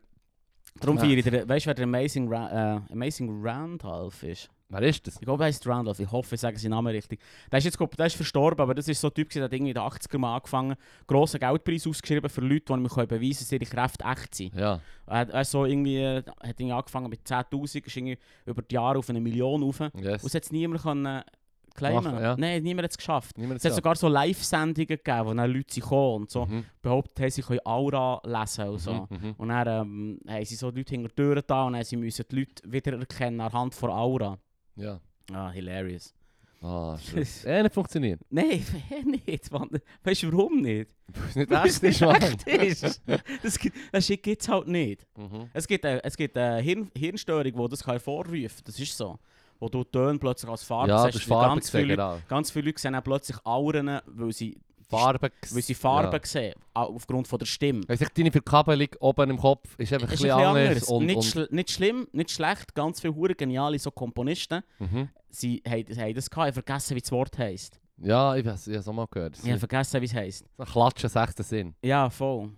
Darum Ja. feiere ich, weißt du, wer der Amazing, Ra äh, Amazing Randolph ist? Wer ist das? Ich glaube, er heißt Randolph. Ich hoffe, ich sage seinen Namen richtig. Der ist jetzt der ist verstorben, aber das ist so ein Typ, der hat irgendwie in den 80er mal angefangen, grossen Geldpreis ausgeschrieben für Leute, die mir beweisen können, dass ihre Kräfte echt sind. Ja. Er hat, er ist so irgendwie, hat irgendwie angefangen mit 10'000, ist irgendwie über die Jahre auf eine Million rauf. Und Yes. es hat es niemand können, claimen Machen, ja. Nein, niemand hat es geschafft. Niemand Es hat sogar so Live-Sendungen gegeben, wo dann Leute gekommen und so Mhm. behauptet haben, sie können Aura lesen und so. Mhm. Mhm. Und dann ähm, haben sie so Leute hinter die Türen da und dann sie müssen die Leute wiedererkennen anhand von Aura. Ja. Ah, hilarious. Ah, shit. Eh, nicht funktioniert. Nein, nicht, Mann. Weißt du warum nicht? Weil es echt, nicht ist Mann. echt ist. Das, gibt- das Shit gibt es halt nicht. Mhm. Es gibt, äh, es gibt eine Hirn Hirnstörung, die das kann hervorrufen. Das ist so. Wo du Töne plötzlich als Farbe Ja, siehst. das ist Farbe ganz gesehen, viele, genau. ganz viele Leute sehen auch plötzlich Auren, weil sie, Farbe weil sie Farben sehen. au- Aufgrund von der Stimme. Ich, deine Verkabelung oben im Kopf ist einfach ein Ist ein bisschen anders. anders. Und, nicht, und, schl nicht schlimm, nicht schlecht. Ganz viele hure geniale so Komponisten. mhm. Sie haben, haben das gehabt. Ich vergessen, wie das Wort heisst. Ja, ich weiß, ich habe es auch mal gehört. Das Ich habe vergessen, wie es heisst. Klatschen, sechster Sinn. Ja, voll.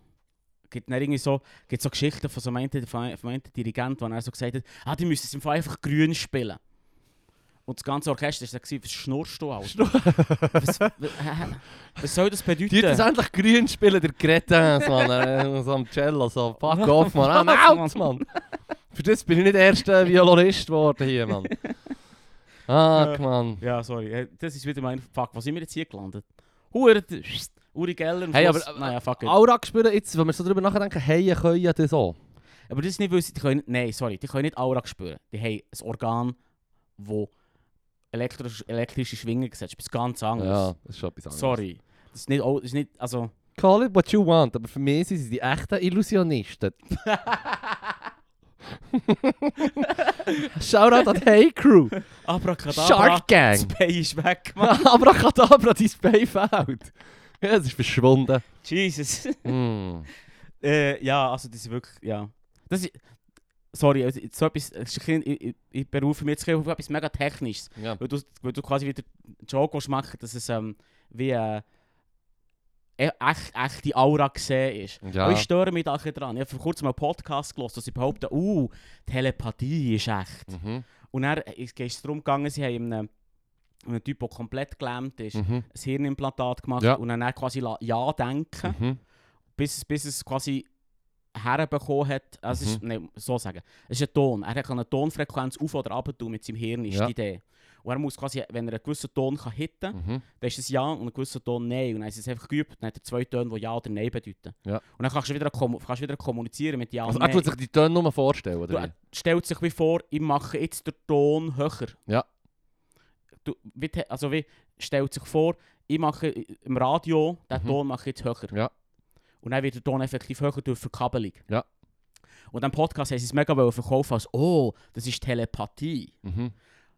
Gibt dann irgendwie so, gibt so Geschichten von so einem von einem- von einem Dirigent, der so gesagt hat, ah, die müssen es einfach grün spielen. Und das ganze Orchester war dann, was schnurrst du alles? was, was, soll das bedeuten? Die das endlich grün spielen, der Gretin, so, an, äh, so am Cello, so fuck off, man, I'm out, man. Für das bin ich nicht der erste Violonist geworden hier, man. Ah, man. Ja, sorry. äh, Das ist wieder mein Fuck. Wo sind wir jetzt hier gelandet? Hure, Uri Geller am Hey, Schluss. aber- naja, fuck it. Aura spüren jetzt, wenn wir so drüber nachdenken, hey, können ja das auch. Aber das ist nicht, weil sie, die können, nein, sorry, die können nicht Aura spüren. Die haben ein Organ, das elektrisch, elektrische Schwingen setzt. Das ist ganz anderes. Ja, das ist schon etwas anderes. Sorry. Das ist nicht, oh, das ist nicht, also... Call it what you want, aber für mich sind sie die echten Illusionisten. Shoutout an Hey Crew. Abracadabra. Shark Das Gang. Bein ist weg, Mann. Abracadabra, dein Bein fehlt. Ja, es ist verschwunden. Jesus. Mm. äh, ja, also das ist wirklich, ja. Das ist, sorry, so etwas, ich, ich, berufe mich jetzt auf etwas mega Technisches. Ja. Weil du, weil du quasi wieder einen Joke machen dass es ähm, wie äh, e- echt, echte Aura gesehen ist. Ja. Aber ich störe mich da dran. Ich habe vor kurzem einen Podcast gelesen, dass sie behaupten, uh, Telepathie ist echt. Mhm. Und dann ist es darum gegangen, sie haben einem, einem Typ, der komplett gelähmt ist, Mhm. ein Hirnimplantat gemacht Ja. und dann, dann quasi Ja denken, Mhm. bis, bis es quasi herbekommen hat. Also es ist, nein, so sagen. Es ist ein Ton. Er kann eine Tonfrequenz auf- oder runter tun mit seinem Hirn, ist Ja. die Idee. Und er muss quasi, wenn er einen gewissen Ton kann hitten kann, Mhm. dann ist es Ja und einen gewissen Ton Nein. Und dann ist es einfach geübt. Dann hat er zwei Töne, die Ja oder Nein bedeuten. Ja. Und dann kannst du wieder, kannst du wieder kommunizieren mit Ja Also, und er Nein. tut sich die Töne nur vorstellen, Du, oder? er stellt sich wie vor, ich mache jetzt den Ton höher. Ja. Du, wie, also wie stellt sich vor, ich mache im Radio, den Mhm. Ton mache ich jetzt höher. Ja. Und dann wird der Ton effektiv höher durch Verkabelung. Ja. Und dann Podcast haben sie es mega verkaufen als «Oh, das ist Telepathie». Mhm.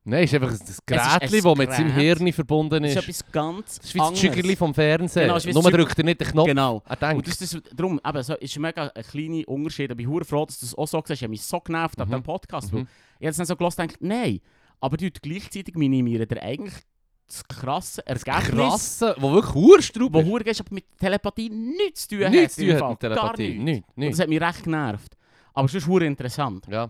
Nein, es ist einfach ein ein Gerät, das mit seinem. Hirn verbunden Das ist. ist etwas ganz Das ist wie das. Schügerli vom Fernsehen. Genau, ist Nur drückt er nicht den Knopf. Genau. Er denkt. Und das, das, darum, eben, so, ist mega ein kleiner Unterschied. Aber ich bin froh, dass du das auch so siehst. Ich habe mich so genervt ab Mhm. diesem Podcast. Mhm. Weil ich habe es dann so gelassen und gedacht, nein. Aber die gleichzeitig minimieren der eigentlich das krasse Ergebnis, Krasse, wo wirklich Hurstraub wo hure ist, aber mit Telepathie nichts zu tun hat. Nichts zu tun hat mit Telepathie. Nichts. Nichts, Das nichts. hat mich recht genervt. Aber es ist hure interessant. Ja.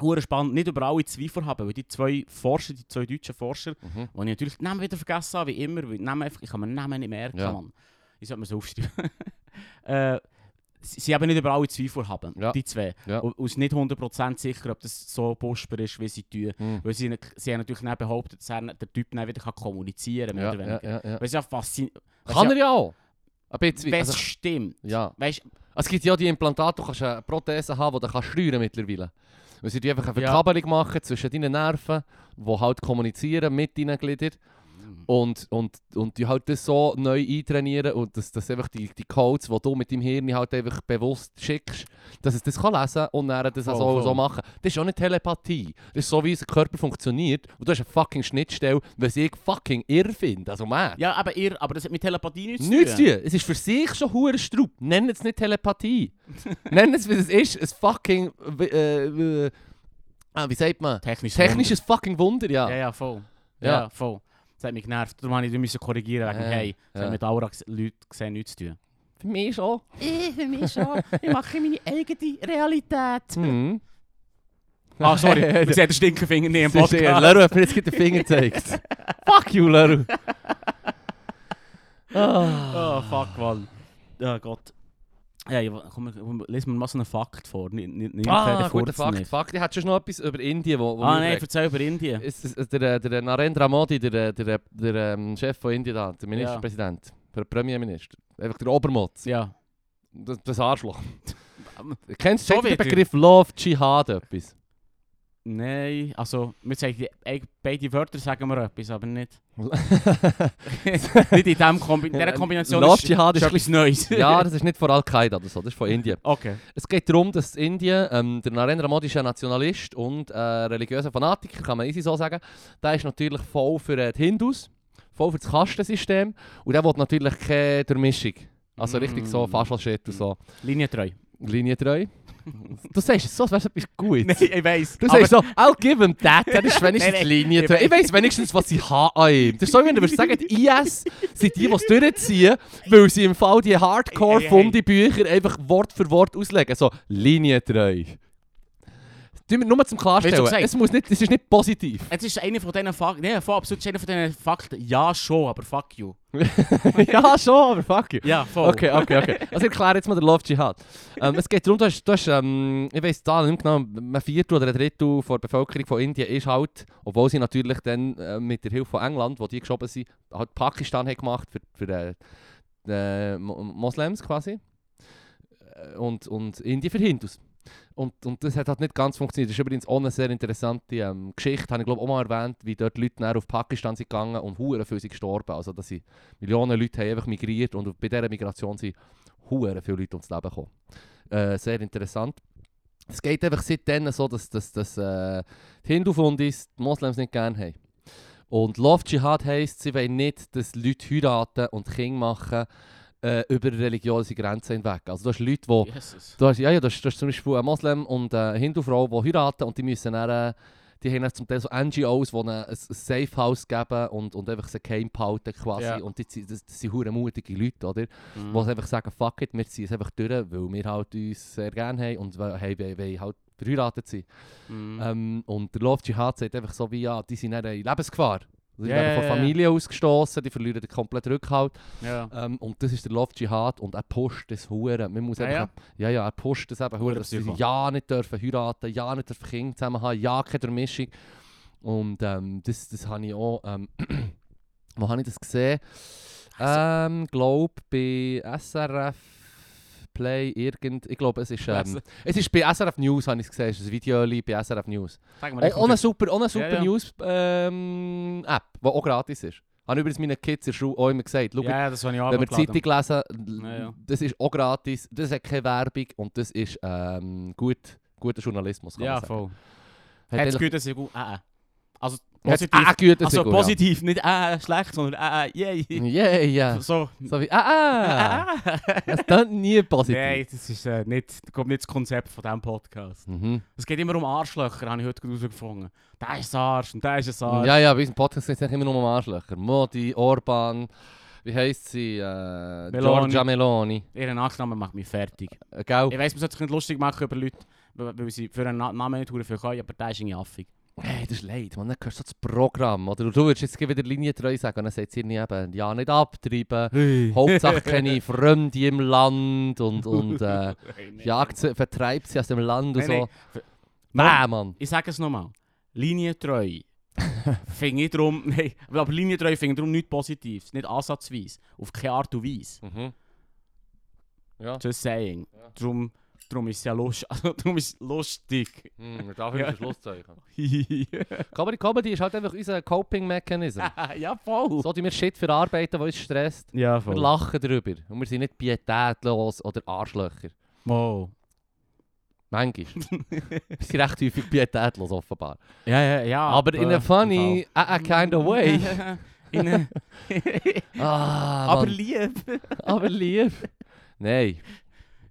Hure spannend. Nicht über alle Zweifel haben, weil die zwei Forscher, die zwei deutschen Forscher, Mhm. die ich natürlich Namen wieder vergessen habe, wie immer. Weil Namen einfach, ich kann mir Namen nicht merken, Ja. Mann. Ich sollte mir so aufschreiben. äh, sie, haben nicht über alle Zweifel haben, Ja. die zwei. Ja. Und und nicht 100% sicher, ob das so busper ist, wie sie tun. Mhm. Weil sie, sie haben natürlich nicht behauptet, dass er, der Typ dann wieder kann kommunizieren kann, mehr Ja, oder ja, weniger. ja, ja. Ja faszinierend Kann er ja auch. Ein bisschen. Wenn es Also, stimmt. ja. Weißt, Es gibt ja die Implantate, du kannst eine Prothese haben, die du kannst steuern mittlerweile. Weil sie einfach eine Ja. Verkabelung machen zwischen deinen Nerven, die halt kommunizieren mit deinen Gliedern. Und, und, und die halt das so neu eintrainieren und dass, dass einfach die, die Codes, die du mit deinem Hirn halt einfach bewusst schickst, dass es das kann lesen und dann das Voll, so, voll. so machen. Das ist auch nicht Telepathie. Das ist so, wie unser Körper funktioniert. Und du hast eine fucking Schnittstelle, was ich fucking irr finde. Also man. ja, aber, ihr, aber das hat mit Telepathie nichts Nichts zu zu tun. tun. Es ist für sich schon hure Straub. Nenn es nicht Telepathie. Nenn es, wie es ist. Ein fucking. Äh, äh, wie sagt man? Technisch. Technisches fucking Wunder, ja. Ja, ja, voll. Ja, Ja. voll. Das hat mich genervt. Darum musste ich müssen korrigieren wegen Ja, «Hey, das ja. hat mit Aura ges- Leuten gesehen nichts zu tun». Für mich schon. Ich, für mich schon. Ich mache meine eigene Realität. Mhm. Ah, sorry. Wir sehen den Stinkefinger nicht im äh, Podcast. Leru hat mir jetzt den Finger gezeigt. Fuck you, Leru. Ah. Oh, fuck, Mann. Ja, Gott. Ja, ja, komm, lies mir mal so einen Fakt vor. Nicht, nicht, nicht Ah, guter Fakt. Fakt. Ich hätte schon noch etwas über Indien, wo, wo Ah, nein, erzähl über Indien. Es- es- Der, der Narendra Modi, der, der, der, ähm, Chef von Indien, da, der Ministerpräsident, der Premierminister, einfach der Obermotz, Ja. das, das Arschloch. Kennst du So den. Begriff Love Jihad etwas? Nein, also, wir sagen, beide Wörter sagen wir etwas, aber nicht. nicht in dem Kombi dieser Kombination Love ist, Jihad ist ist etwas Neues. ja, das ist nicht von Al-Qaida oder so, das ist von Indien. Okay. Es geht darum, dass Indien, ähm, der Narendra Modi ist ein Nationalist und äh, religiöser Fanatiker, kann man easy so sagen. Der ist natürlich voll für äh, die Hindus, voll für das Kastensystem und der will natürlich keine Durchmischung. Also richtig so Mm. Faschel-Shit und so. Linientreu. Linie 3. Du sagst es so, als wäre es etwas Gutes. Nein, ich weiss. Du sagst so, I'll give him that, er ist wenigstens nein, nein, Linie 3. Ich weiss wenigstens, was ich habe an ihm. Das ist so, wenn du sagen IS sind die, die es durchziehen, weil sie im Fall die hardcore fundi bücher einfach Wort für Wort auslegen. So, Linie 3. Nur mal zum Klarstellen. Es, muss nicht, es ist nicht positiv. Es ist einer von diesen Fakten. Nein, absolut einer von diesen Fakten. Ja, schon, aber fuck you. ja, schon, aber fuck you. Ja, voll. Okay, okay, okay. Also erkläre jetzt mal den Love Jihad. Ähm, es geht darum, du hast, du hast ähm, ich weiss da nicht genau, ein Viertel oder ein Drittel der Bevölkerung von Indien ist halt, obwohl sie natürlich dann äh, mit der Hilfe von England, wo die geschoben sind, halt Pakistan hat gemacht für, für äh, äh, Moslems quasi. Äh, und, und Indien für Hindus. Und, und das hat halt nicht ganz funktioniert. Das ist übrigens auch eine sehr interessante ähm, Geschichte, habe ich glaube auch mal erwähnt, wie dort Leute nachher auf Pakistan sind gegangen und hure viele sind gestorben. Also dass sie Millionen Leute haben einfach migriert und bei dieser Migration sind hure viele Leute ums Leben gekommen. Äh, sehr interessant. Es geht einfach seitdem so, dass, dass, dass äh, die Hindu-Fundis die Moslems nicht gerne haben. Und Love Jihad heisst, sie wollen nicht, dass Leute heiraten und Kinder machen äh, über religiöse Grenzen hinweg. Also du hast Leute, die. Du hast, ja, ja, du hast, du hast zum Beispiel eine Moslem und eine Hindu-Frau, die heiraten und die müssen dann, äh, die haben zum Teil so NGOs, die ihnen ein, Safe House geben und, und einfach sie geheim behalten quasi. Ja. Und die, das, das sind hure mutige Leute, oder? Mhm. Die einfach sagen, fuck it, wir ziehen es einfach durch, weil wir halt uns sehr gerne haben und weil hey, wir wollen halt verheiratet sein. Mhm. Ähm, und der Love Jihad sagt einfach so wie, ja, die sind in Lebensgefahr. Die Ja, werden ja, von ja, ja. Familie ausgestoßen, die verlieren den kompletten Rückhalt. ja. Ähm, und das ist der Love Jihad und er pusht das Huren. Man muss Ah, einfach, ja, ja, er pusht das eben Huren, dass sie ja nicht dürfen heiraten, ja nicht dürfen Kinder zusammen haben, ja keine Durchmischung. Und ähm, das, das habe ich auch, ähm, wo habe ich das gesehen? Ähm, glaube bei SRF Play irgend, ich glaube es ist, ähm, es ist bei SRF News habe ich es gesehen, es ist ein Video bei SRF News. Auch eine super, eine super ja. News ähm, App, die auch gratis ist. Habe übrigens meinen Kids in der Schule auch immer gesagt, schau, ja, ja, das wenn wir abgeladen. Zeitung lesen, Ja, ja. das ist auch gratis, das hat keine Werbung und das ist ähm, gut, guter Journalismus, kann Ja, man sagen. voll. Hat es gut, dass ich gut... Äh, äh. Also positiv... also positiv, nicht schlecht, sondern äh, yay. Ja, yeah, yeah. So. So wie, ah, ah, das klingt nie positiv. Nein, das ist äh, nicht, kommt nicht das Konzept von diesem Podcast. Mhm. Es geht immer um Arschlöcher, habe ich heute herausgefunden. Der ist ein Arsch und der ist ein Arsch. Ja, ja, bei unserem Podcast geht es immer nur um Arschlöcher. Modi, Orban, wie heisst sie? Äh, Meloni. Giorgia Meloni. Ihr Nachname macht mich fertig. Äh, gell? Ich weiss, man sollte sich nicht lustig machen über Leute, weil sie für einen Na- Namen nicht viel können, aber der ist irgendwie affig. Hey, das ist leid, man. Dann hörst du das Programm. Oder du würdest jetzt wieder linientreu sagen und dann sagt sie irgendwie eben, ja, nicht abtreiben. Hey. Hauptsache keine Fremde im Land und, und äh, Nein, jagt sie, vertreibt sie aus dem Land und Nein, so. nein. Nein, Mann. Ich sage es nochmal. Linientreu. finde ich darum... Nein, aber Linientreu finde ich darum nichts Positives. Nicht ansatzweise. Auf keine Art und Weise. Mhm. Ja. Just saying. Ja. Darum, darum ist es ja lustig. Also, darum ist es lustig. Hm, darf Ja. ja. Schlusszeichen. Comedy, Comedy ist halt einfach unser Coping-Mechanism. ja, voll. so die wir Shit verarbeiten, was uns stresst. Ja, Wir voll. lachen darüber. Und wir sind nicht pietätlos oder Arschlöcher. Wow. Manchmal. wir sind recht häufig pietätlos, offenbar. Ja, ja, ja. Aber in a funny, a, a kind of way. in a Ah, aber lieb. aber lieb. Nein.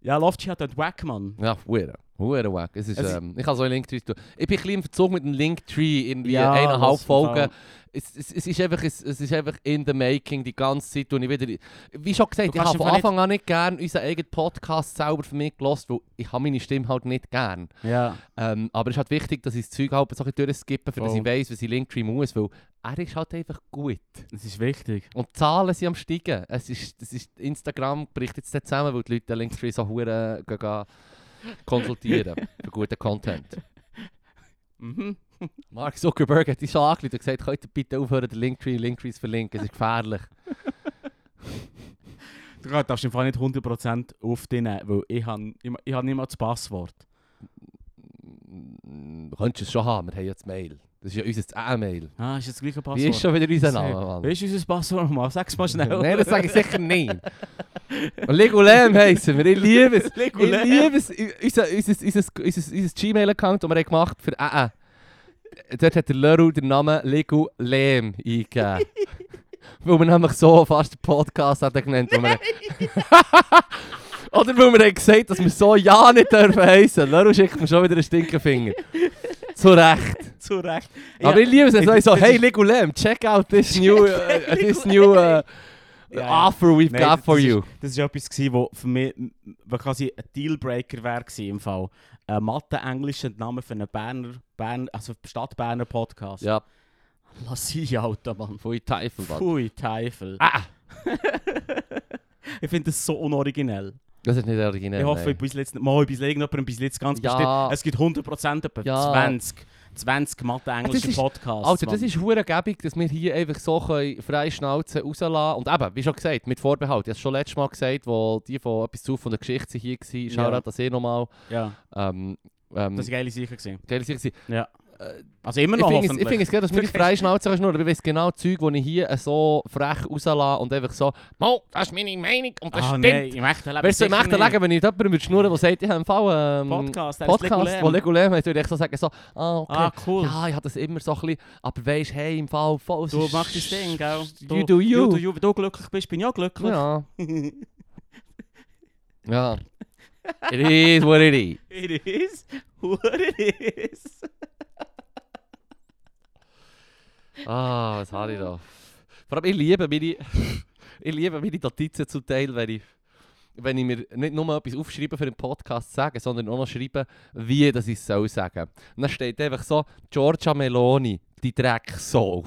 Ja, Lofty hat dort Wack. Ja, hure. Hure wack. Es ist, Es- ähm, ich kann so einen Linktree tun. Ich bin ein bisschen im Verzug mit dem Linktree, irgendwie Ja, eineinhalb Folgen. Es, es, es, ist einfach, es, es ist einfach in the making die ganze Zeit. Und ich wieder, wie schon gesagt, ich habe von Anfang an nicht gerne unseren eigenen Podcast selber für mich gelost, weil ich habe meine Stimme halt nicht gern. Ja. Ähm, aber es ist halt wichtig, dass ich das Zeug halt so ein bisschen durchskippe, für dass Voll. ich weiss, was ich Linktree muss, weil er ist halt einfach gut. Das ist wichtig. Und die Zahlen sind am steigen. Es ist, das ist, Instagram bricht jetzt zusammen, weil die Leute den Linktree so hure gehen konsultieren für guten Content. Mhm. Mark Zuckerberg hat dich schon angerufen und gesagt, könnt ihr bitte aufhören, den Linktree, Linktrees zu verlinken, es ist gefährlich. Du darfst im Fall nicht 100% aufnehmen, weil ich habe ich, ich hab nicht mal das Passwort. Du könntest es schon haben, wir haben jetzt Mail. Das ist ja unser E-Mail. Ah, ist das gleiche Passwort? Wie ist schon wieder unser Name, Mann? Wie ist unser Passwort nochmal? Sag's mal schnell. Nein, das sage ich sicher nicht. Und Legolem heissen wir, ich liebe es. Ich Legolem. liebe es. Unser, unser, unser, unser, unser Gmail-Account, den wir gemacht für AA. Dort hat der Leru den Namen Lego Lehm eingegeben. weil wir nämlich so fast den Podcast hat genannt. wir- Oder weil wir haben gesagt dass wir so ja nicht dürfen heissen. Leru schickt mir schon wieder einen Stinkefinger. Zu Recht. Zu Recht. Aber ich liebe es, wenn ich so, hey ist- Lehm, check out this new, uh, this new uh, Ja, ja. offer we've Nein, got for ist- you. Das war etwas, gewesen, wo für mich was quasi ein Dealbreaker wäre im Fall. Ein Mathe-englischer Name für einen Berner, Bern, also Stadt-Berner Podcast. Ja, Lass sie, Alter, Mann. Pfui Teufel, Mann. Pfui, Teufel. Ah, ich finde das so unoriginell. Das ist nicht originell. ich hoffe, ich bis jetzt nicht mal bis irgendjemandem bis jetzt ganz Ja. bestimmt. Es gibt 100% etwa Ja. 20, 20 Das Mathe-englische Podcasts. Also, das ist hure gäbig, dass wir hier einfach so frei Schnauze rauslassen Und eben, wie schon gesagt, mit Vorbehalt. Ich habe es schon letztes Mal gesagt, wo die von etwas zu von der Geschichte hier waren. Schau Ja. das eh nochmal. Ja, Ähm, ähm, das war geile gewesen. geile gewesen. Ja. Äh, Also immer noch ich finde es geil, dass wir die freie Schnauze kannst schnurren. Ich weiss genau Zeug, die ich hier so frech rauslasse und einfach so, Mo, das ist meine Meinung und das ah, stimmt. nein, im echten Leben Weißt du, im echten. Leben, wenn ich jemandem würde schnurren der sagt, ich habe im Fall ähm, Podcast, der Podcast, ist wo. Legolem heißt, würde ich so sagen, so, ah, okay. Ah, cool. Ja, ich habe das immer so ein bisschen, aber weisst, hey, im Fall voll... Du machst das Ding, gell? You do you. Du, du, du glücklich bist, bin ich auch glücklich. Ja. Ja. It is what it is. It is what it is. Ah, was habe ich da? Vor allem, ich liebe meine, ich liebe meine Notizen zum Teil, wenn ich, wenn ich mir nicht nur etwas aufschreibe für den Podcast sagen, sondern auch noch schreibe, wie das ich es soll sagen. Und dann steht einfach so, Giorgia Meloni, die Drecksau.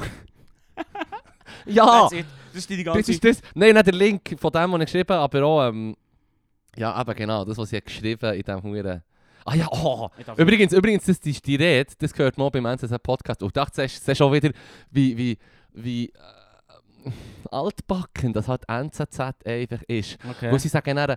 ja. Das ist die ganze das ist das. Nein, nicht der Link von dem, was ich geschrieben habe, aber auch, ähm, ja, eben genau, das, was ich geschrieben in diesem Huren. Ah ja, oh, Ich Übrigens, übrigens das ist die Rede, das gehört mal beim NZZ Podcast. Und ich dachte, es ist schon wieder, wie, wie, wie äh, altbacken das halt NZZ einfach ist. Okay. Wo sie sagen dann,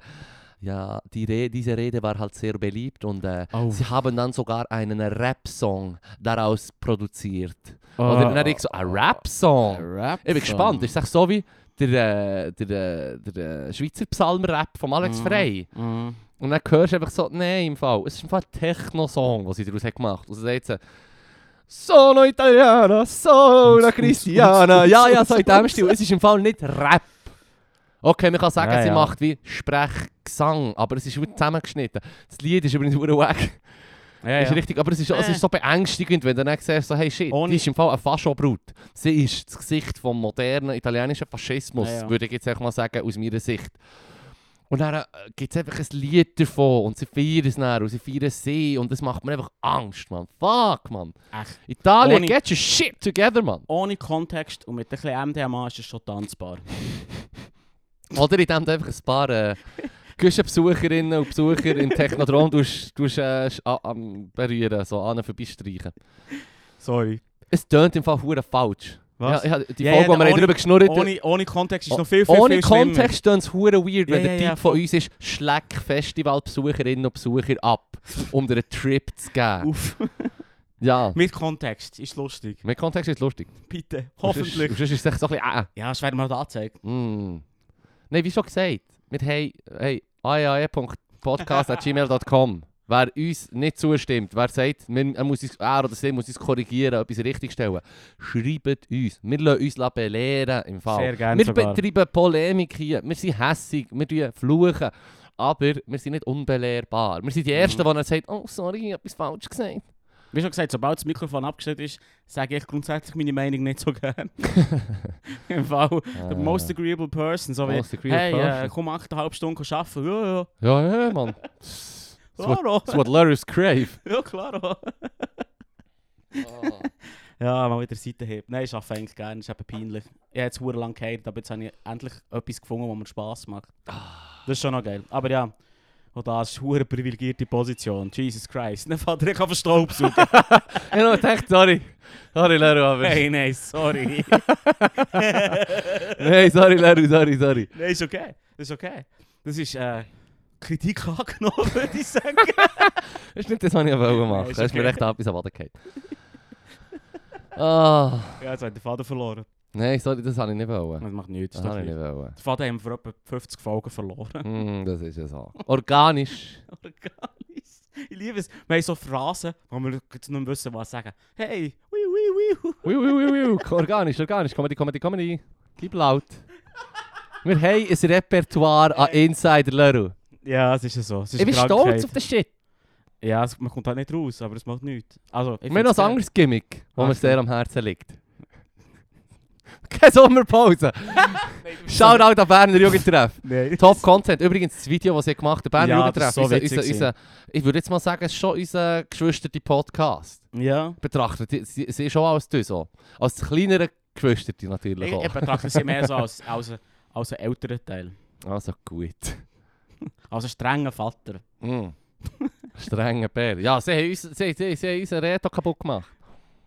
ja, die Re diese Rede war halt sehr beliebt und äh, Oh. sie haben dann sogar einen Rap-Song daraus produziert. Oh. Oder dann ich so, ein Rap-Song? Rap Ich bin gespannt, ist das so wie der, äh, der, äh, der, äh, Schweizer Psalm-Rap von Alex Mhm. Frey? Mhm. Und dann hörst du einfach so, nein, im Fall, es ist im Fall ein Techno-Song, den sie daraus haben gemacht haben. Und sie sagt so, Sono Italiana, sono Cristiana. Ja, ja, so in dem Stil. Es ist im Fall nicht Rap. Okay, man kann sagen, Ja, sie ja. macht wie Sprechgesang, aber es ist wie zusammengeschnitten. Das Lied ist übrigens verdammt weg. Ja, Ist ja. richtig, aber es ist, es Äh. ist so beängstigend, wenn du dann siehst, so, hey shit, Ohne- die ist im Fall eine Faschobrut. Sie ist das Gesicht vom modernen italienischen Faschismus, Ja, ja. würde ich jetzt einfach mal sagen, aus meiner Sicht. Und dann äh, gibt es einfach ein Lied davon und sie feiern es dann und sie feiern sie und das macht mir einfach Angst, man. Fuck, man. Echt. Italien, Ohne- get your shit together, man. Ohne Kontext und mit ein bisschen MDMA ist es schon tanzbar. Oder indem du einfach ein paar äh, Küchenbesucherinnen und Besucher im Technodrom tust, tust, äh, berühren, so an und vorbeistreichen. Sorry. Es tönt im Fall hure falsch. Was? Ja, die Ja, Folge, ja, wo wir ohne- darüber geschnurrt haben, Ohne, ohne Kontext ist es noch viel, viel, ohne viel schlimmer. Kontext tönt es weird, wenn Ja, der ja, Typ ja, von uns ist, schlägt Festivalbesucherinnen und Besucher ab, um dir einen Trip zu geben. Uff. Ja, Mit Kontext ist lustig. mit Kontext ist es lustig. Bitte. Hoffentlich. und sonst ist es echt so ein bisschen, äh, Ja, es werden mal angezeigt. mm. Nein, wie schon gesagt, wir haben hey, aae.podcast.gmail.com Wer uns nicht zustimmt, wer sagt, er, muss uns, er oder sie muss uns korrigieren, etwas richtig stellen, schreibt uns. Wir lassen uns belehren im Fall. Sehr gerne Wir sogar. betreiben Polemik hier, wir sind hässig, wir fluchen, aber wir sind nicht unbelehrbar. Wir sind die Ersten, Mhm. die sagen, oh sorry, ich habe etwas falsch gesagt. Wie schon gesagt, sobald das Mikrofon abgestellt ist, sage ich grundsätzlich meine Meinung nicht so gern. Im Fall, the most agreeable person. So wie, Most agreeable hey, äh, komm 8,5 Stunden arbeiten. Ja, ja. Ja, ja, Mann. That's what, Klaro. that's what Larry's crave. Ja, klar. Ja, mal wieder Seite hebt. Nein, ich arbeite eigentlich gerne, ist eben peinlich. Ich habe jetzt sehr lange gehatet, aber jetzt habe ich endlich etwas gefunden, was mir Spass macht. Das ist schon noch geil. Aber ja, auch das ist eine privilegierte Position. Jesus Christ. Dann fährt er auf Staubsaugen. ich habe noch gedacht, sorry. Sorry, Leru, aber... hey, nein, sorry. Nein, sorry, Leru, sorry, sorry. nein, ist okay. Das ist okay. Das ist äh, Kritik angenommen, würde ich sagen. Das ist nicht das, was ich wollte machen. ist Da ist mir echt etwas am Boden gefallen. Ah. ja, jetzt habe ich den Faden verloren. Nein, sorry, das habe ich nicht wollen. Das macht nichts. Das Das habe ich nicht wollen. Den Faden haben wir vor etwa 50 Folgen verloren. Hm, das ist ja so. Organisch. Organisch. Ich liebe es. Wir haben so Phrasen, wo wir jetzt nicht mehr wissen, was sagen. Hey, wi wi wi. Ui, ui, ui, ui. Organisch, organisch. Comedy, Comedy, Comedy. Gib laut. Wir haben ein Repertoire an Insider, Leru. Ja, es ist ja so. Es ist Ich bin stolz auf den Shit. Ja, es, man kommt halt nicht raus, aber es macht nichts. Also, ich Wir noch ein anderes Gimmick, das Ah, mir sehr am Herzen liegt. Keine Sommerpause. Shoutout an Berner Jugendtreff. Nein. Top Content. Übrigens, das Video, das sie gemacht der Berner Ja, Jugendtreff, ist so unser, unser, unser, ich würde jetzt mal sagen, es ist schon unser geschwisterte Podcast. Ja. Betrachtet. Sie, sie ist schon als du so. Als kleinere Geschwisterte natürlich Ich, auch. ich betrachte sie mehr so als, als, als einen älteren Teil. Also gut. Als einen strengen Vater. Mm. Strenger Bär. Ja, sie haben, uns, sie, sie, sie haben unseren Reto kaputt gemacht.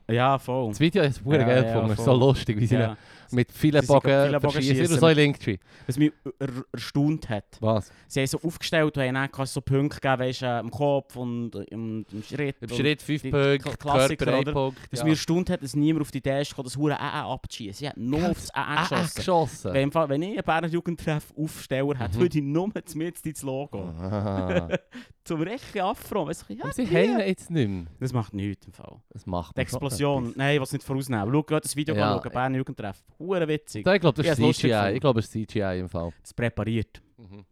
Ja, voll. Das Video ist pure Ja, geil ja, ist voll. so lustig, wie sie Ja. Mit vielen Bogen verschießen. schiessen. So ein Linktree. Was mich er erstaunt hat. Was? Sie haben so aufgestellt und haben dann so Punkte gegeben, weißt, du, äh, im Kopf und äh, im, im Schritt. Im Schritt 5 die Punkte, Klassiker, Körper 1 oder? Punkt. Was ja. mich erstaunt hat, dass niemand auf die Idee gekommen, das hure AA abzuschießen. Sie hat nur auf das AA geschossen. geschossen. Wenn, wenn ich einen Berner Jugendtreff Aufsteller hätte, Mhm. würde ich nur mir ins Logo. Zum rechten Afro. Weißt du, ja, Und sie die- haben ihn jetzt nicht mehr. Das macht nichts im Fall. Das macht Die man Explosion. Nein, was nicht vorausnehmen. Schau gerade das Video Ja. Berner Jugendtreff. Hure witzig. Ich glaube, das ist CGI. Ich glaube, das ist CGI im Fall. Das präpariert. Mhm.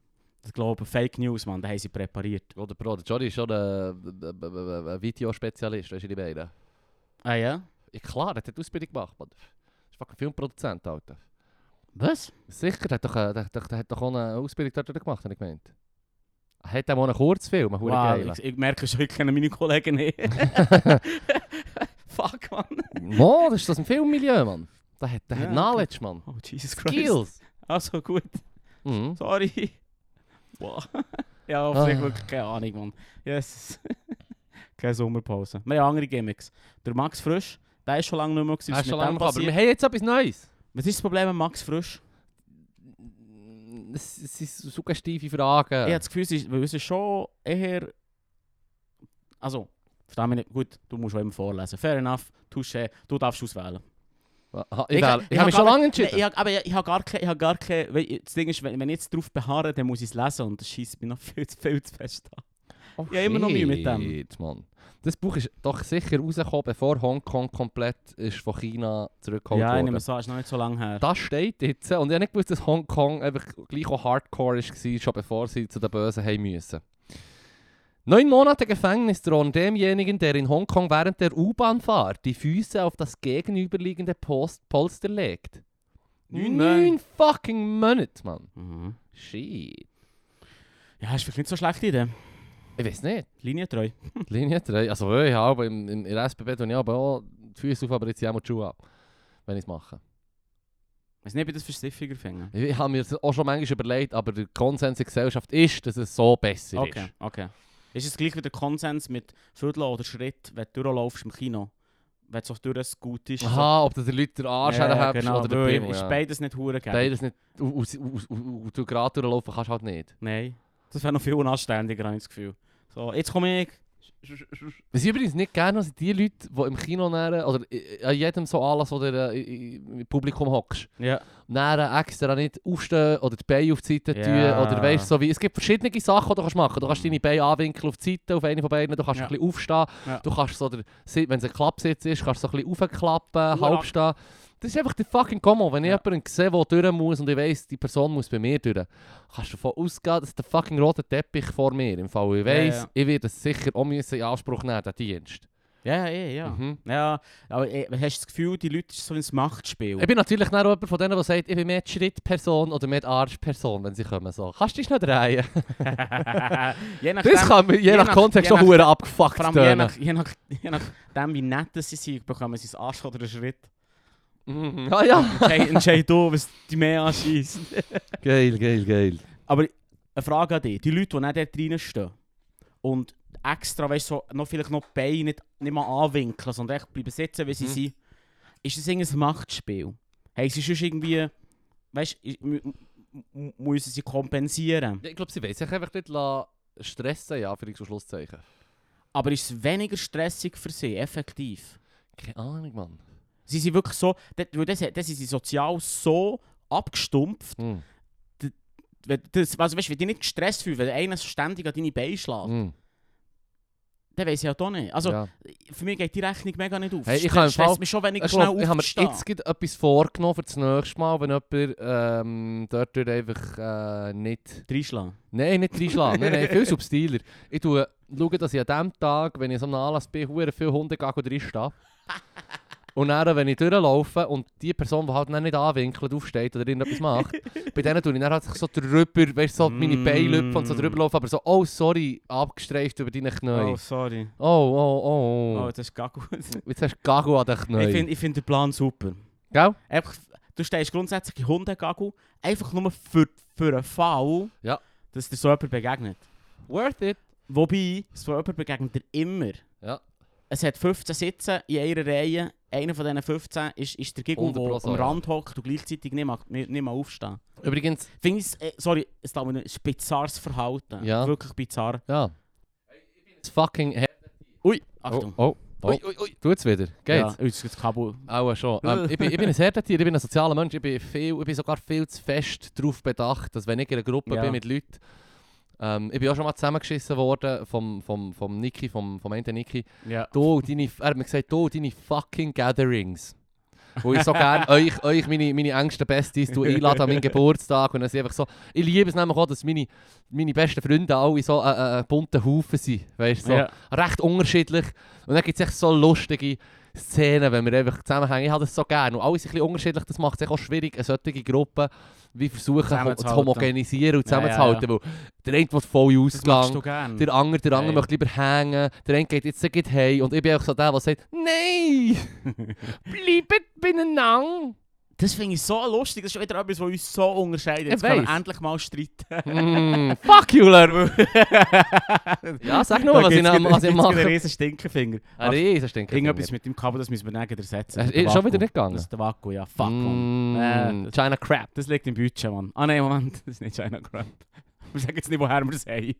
Ich glaube, Fake News, Mann, da haben sie präpariert. Oder Bro, der Johnny ist schon ein, Videospezialist, weißt du, die beiden. Ah ja? Ja klar, der hat Ausbildung gemacht, Mann. Das ist fucking Filmproduzent, Alter. Was? Sicher, der hat doch, äh, der, der, der hat doch auch eine Ausbildung dort gemacht, habe ich gemeint. Hat auch einen Kurzfilm, Wow, wow, ich, ich merke schon, ich kenne meine Kollegen nicht. Fuck, Mann. Mo, das ist das ein Filmmilieu, Mann. Der hat, der Ja, hat okay. Knowledge, Mann. Oh, Jesus Christ. Skills. Also gut, Mhm. sorry. Wow. ja, Ah. wirklich keine Ahnung, Mann. Yes. keine Sommerpause. Wir haben andere Gimmicks. Der Max Frisch, der ist schon lange nicht mehr gewesen. Ist schon lange aber wir haben jetzt etwas Neues. Was ist das Problem mit Max Frisch? Es es sind suggestive Fragen. Ich habe das Gefühl, es ist, weil es ist schon eher... Also, verstehe mich nicht. Gut, du musst auch immer vorlesen. Fair enough, touché, du darfst auswählen. Aha, ich, Ich- ich ich hab habe mich schon lange entschieden. Ich aber ich, ich habe gar keine... Hab gar keine das Ding ist, wenn, wenn ich jetzt darauf beharre, dann muss ich es lesen und das schießt mich noch viel, zu- viel zu fest an. Oh, ich immer noch Mühe mit dem. Mann. Das Buch ist doch sicher rausgekommen, bevor Hongkong komplett ist von China zurückgeholt Ja, ich wurde. nehme es an, ist noch nicht so lange her. Das steht jetzt. Und ich habe nicht gewusst, dass Hongkong einfach gleich auch hardcore war, schon bevor sie zu den Bösen haben müssen. Neun Monate Gefängnis drohen demjenigen, der in Hongkong während der U-Bahn-Fahrt die Füße auf das gegenüberliegende Post Polster legt. Neun Neun fucking Monate, Mann. Mhm. Shit. Ja, ist vielleicht nicht so eine schlechte Idee. Ich weiß nicht. Linientreu. Linie 3. Also ich habe im, im, in der SBB tue ich aber auch die Füße auf, aber jetzt auch die Schuhe ab. Wenn ich es mache. Weiß nicht, ob ich das für stiffiger finde. Ich, habe mir das auch schon manchmal überlegt, aber der Konsens in der Gesellschaft ist, dass es so besser Okay, ist. okay. Ist es gleich wie der Konsens mit Viertel oder Schritt, wenn du durchlaufst im Kino? Wenn es so durch gut ist. Aha, ob du den Leuten den Arsch so. ja, herhebst genau, oder den Pimmel. ist Ja. beides nicht hure geil. Beides nicht. Und du gerade durchlaufen kannst halt nicht. Nein. Das wäre noch viel unanständiger, habe ich das Gefühl. So, jetzt komme ich. Was ich übrigens nicht gerne sind die Leute, die im Kino näher, oder i- an jedem so Anlass, wo du äh, im Publikum hockst, Ja. näher extra nicht aufstehen oder die Beine auf die Seite tun. Ja. Oder weißt so wie, es gibt verschiedene Sachen, die du kannst machen kannst. Du kannst deine Beine anwinkeln auf die Seite, auf eine von beiden, du kannst Ja. ein bisschen aufstehen. Ja. Du kannst so, der, wenn es ein Klappsitz ist, kannst du so ein bisschen aufklappen, halb stehen. Das ist einfach der fucking Combo. Wenn ich Ja. jemanden sehe, der durch muss und ich weiss, die Person muss bei mir durch, kannst du davon ausgehen, dass der fucking rote Teppich vor mir im Fall. Ich Ja, weiss, ja. ich werde es sicher auch müssen in Anspruch nehmen, den Dienst. Ja, ja, ja. Mhm. Ja, aber äh, hast du das Gefühl, die Leute ist so ein Machtspiel? Ich bin natürlich nicht jemand von denen, der sagt, ich bin mehr die Schrittperson oder mehr die Arschperson, wenn sie kommen. So. Kannst du dich noch drehen? je nachdem, Das kann je, je nach nach- Kontext je schon abgefuckt vor allem je, nach, je, nach, je nachdem, wie nett sie sind, bekommen sie einen Arsch oder einen Schritt. Mhm. Ah ja. Entscheid, du, was die mehr anschießt. geil, geil, geil. Aber eine Frage an dich. Die Leute, die nicht dort reinstehen und extra, weißt du, so, noch vielleicht noch die Beine nicht, nicht mal anwinkeln, sondern echt bleiben sitzen, wie sie Mhm. sind, ist das irgendein Machtspiel? Haben sie sonst irgendwie, weißt du, müssen sie kompensieren? Ich glaube, sie wollen sich einfach nicht stressen, ja, für so Schlusszeichen. Aber ist es weniger stressig für sie, effektiv? Keine Ahnung, Mann. Sie sind wirklich so, das, das, sind sie sozial so abgestumpft, wenn, das, also weißt, wenn die nicht gestresst fühlen, wenn einer ständig an deine Beine schlägt, Mhm. dann weiß ich ja doch nicht. Also, ja. für mich geht die Rechnung mega nicht auf. Hey, ich stresst Fall- mich schon, wenn ich schnell ich habe mir jetzt etwas vorgenommen für das nächste Mal, wenn jemand ähm, dort einfach äh, nicht... Reinschlagen. Nein, nicht reinschlagen. nein, nein, viel subtiler. Ich schaue, dass ich an dem Tag, wenn ich so einem Anlass bin, viele Hunde drinstehe. Und dann, wenn ich durchlaufe und die Person, die halt nicht anwinkelt, aufsteht oder irgendetwas macht, bei denen tue ich dann halt so drüber, weißt du, so meine Beine lüpfen und so Mm. drüber laufen, aber so, oh sorry, abgestreift über deine Knie. Oh, sorry. Oh, oh, oh. Oh, das ist gar gut. Jetzt hast du Gago an den Knien. ich finde ich find den Plan super. Gell? Einfach, du stehst grundsätzlich in Hundegagel, einfach nur für, für einen Fall, Ja. dass dir so jemand begegnet. Worth it. Wobei, so jemand begegnet dir immer. Ja. Es hat 15 Sitze in einer Reihe. Einer von diesen 15 ist, ist der Giggle, 100 der am. Rand hockt und gleichzeitig nicht mal, nicht, nicht mal aufstehen. Übrigens, Finde ich, äh, sorry, es ist ein bizarres Verhalten. Ja. Wirklich bizarr. ja. Das fucking... Ui, oh, Achtung. oh, oh. Ui, ui, ui. Tut's wieder? Geht's? Ja, jetzt das Kabel. Auch schon. Ähm, ich, bin, ich bin ein Herdentier, ich bin ein sozialer Mensch. Ich bin, viel, ich bin sogar viel zu fest darauf bedacht, dass wenn ich in einer Gruppe Ja. bin mit Leuten... Ähm, ich bin auch schon mal zusammengeschissen worden vom, vom, vom Niki, vom, vom einen Niki. Ja. Du, deine, er hat mir gesagt, du, deine fucking Gatherings. wo ich so gerne euch, euch meine, meine engsten Besties einlade an meinen Geburtstag. Und dann einfach so, ich liebe es nämlich auch, dass meine, meine besten Freunde alle so ein äh, äh, bunter Haufen sind. Weißt so Ja. recht unterschiedlich. Und dann gibt es echt so lustige Szenen, wenn wir einfach zusammenhängen. Ich habe das so gerne. Und alle sind ein bisschen unterschiedlich, das macht es auch schwierig, eine solche Gruppe wie versuchen zu Zusammenzuhalten. homogenisieren und Ja, ja, zusammenzuhalten. Weil der eine will voll Ausgang. Der andere, der andere Ja, ja. möchte lieber hängen. Der eine geht jetzt geht heim. Und ich bin auch so der, der sagt, nein, bleibt beieinander. Das finde ich so lustig. Das ist schon wieder etwas, was uns so unterscheidet. Jetzt können wir endlich mal streiten. Mm, fuck you, Lerner. ja, sag nur, was ich, noch- was ich mache. riesen Stinkefinger. Ein riesen Stinker. Irgendetwas mit dem Kabel, das müssen wir dann ersetzen. Äh, schon wieder nicht gegangen? Das ist der Vaku, ja. Fuck, man. Äh, Mm, das- China Crap. Das liegt im Budget, Mann. Ah nein, Moment, das ist nicht China Crab. Wir sagen jetzt nicht, woher wir es haben.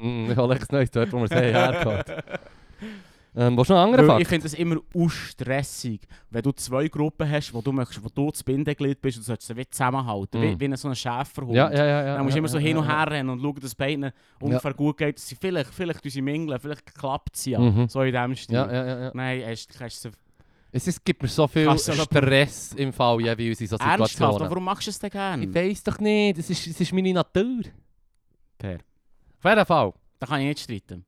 Mm, ich hole echt Neues dort, wo wir es haben, hergeholt. Ähm, willst du noch einen anderen Weil ich Fakt? finde es immer stressig, wenn du zwei Gruppen hast, wo du, möchtest, wo du das Bindeglied bist und du sollst sie wie zusammenhalten. Mm. Wie, wie so ein Schäferhund. Ja, ja, ja. ja Dann musst du ja, immer so ja, hin und her rennen und schauen, dass es beiden ungefähr gut geht. dass sie Vielleicht, vielleicht tun sie mingeln, vielleicht klappt es ja. Mhm. So in dem Stil. Nein, hast, hast du Es ist, gibt mir so viel Stress im Fall jeweils in so ernsthaft, Situationen. warum machst du es denn gerne? Ich weiß doch nicht, es ist, es ist meine Natur. Per. Auf jeden Fall. Da kann ich nicht streiten.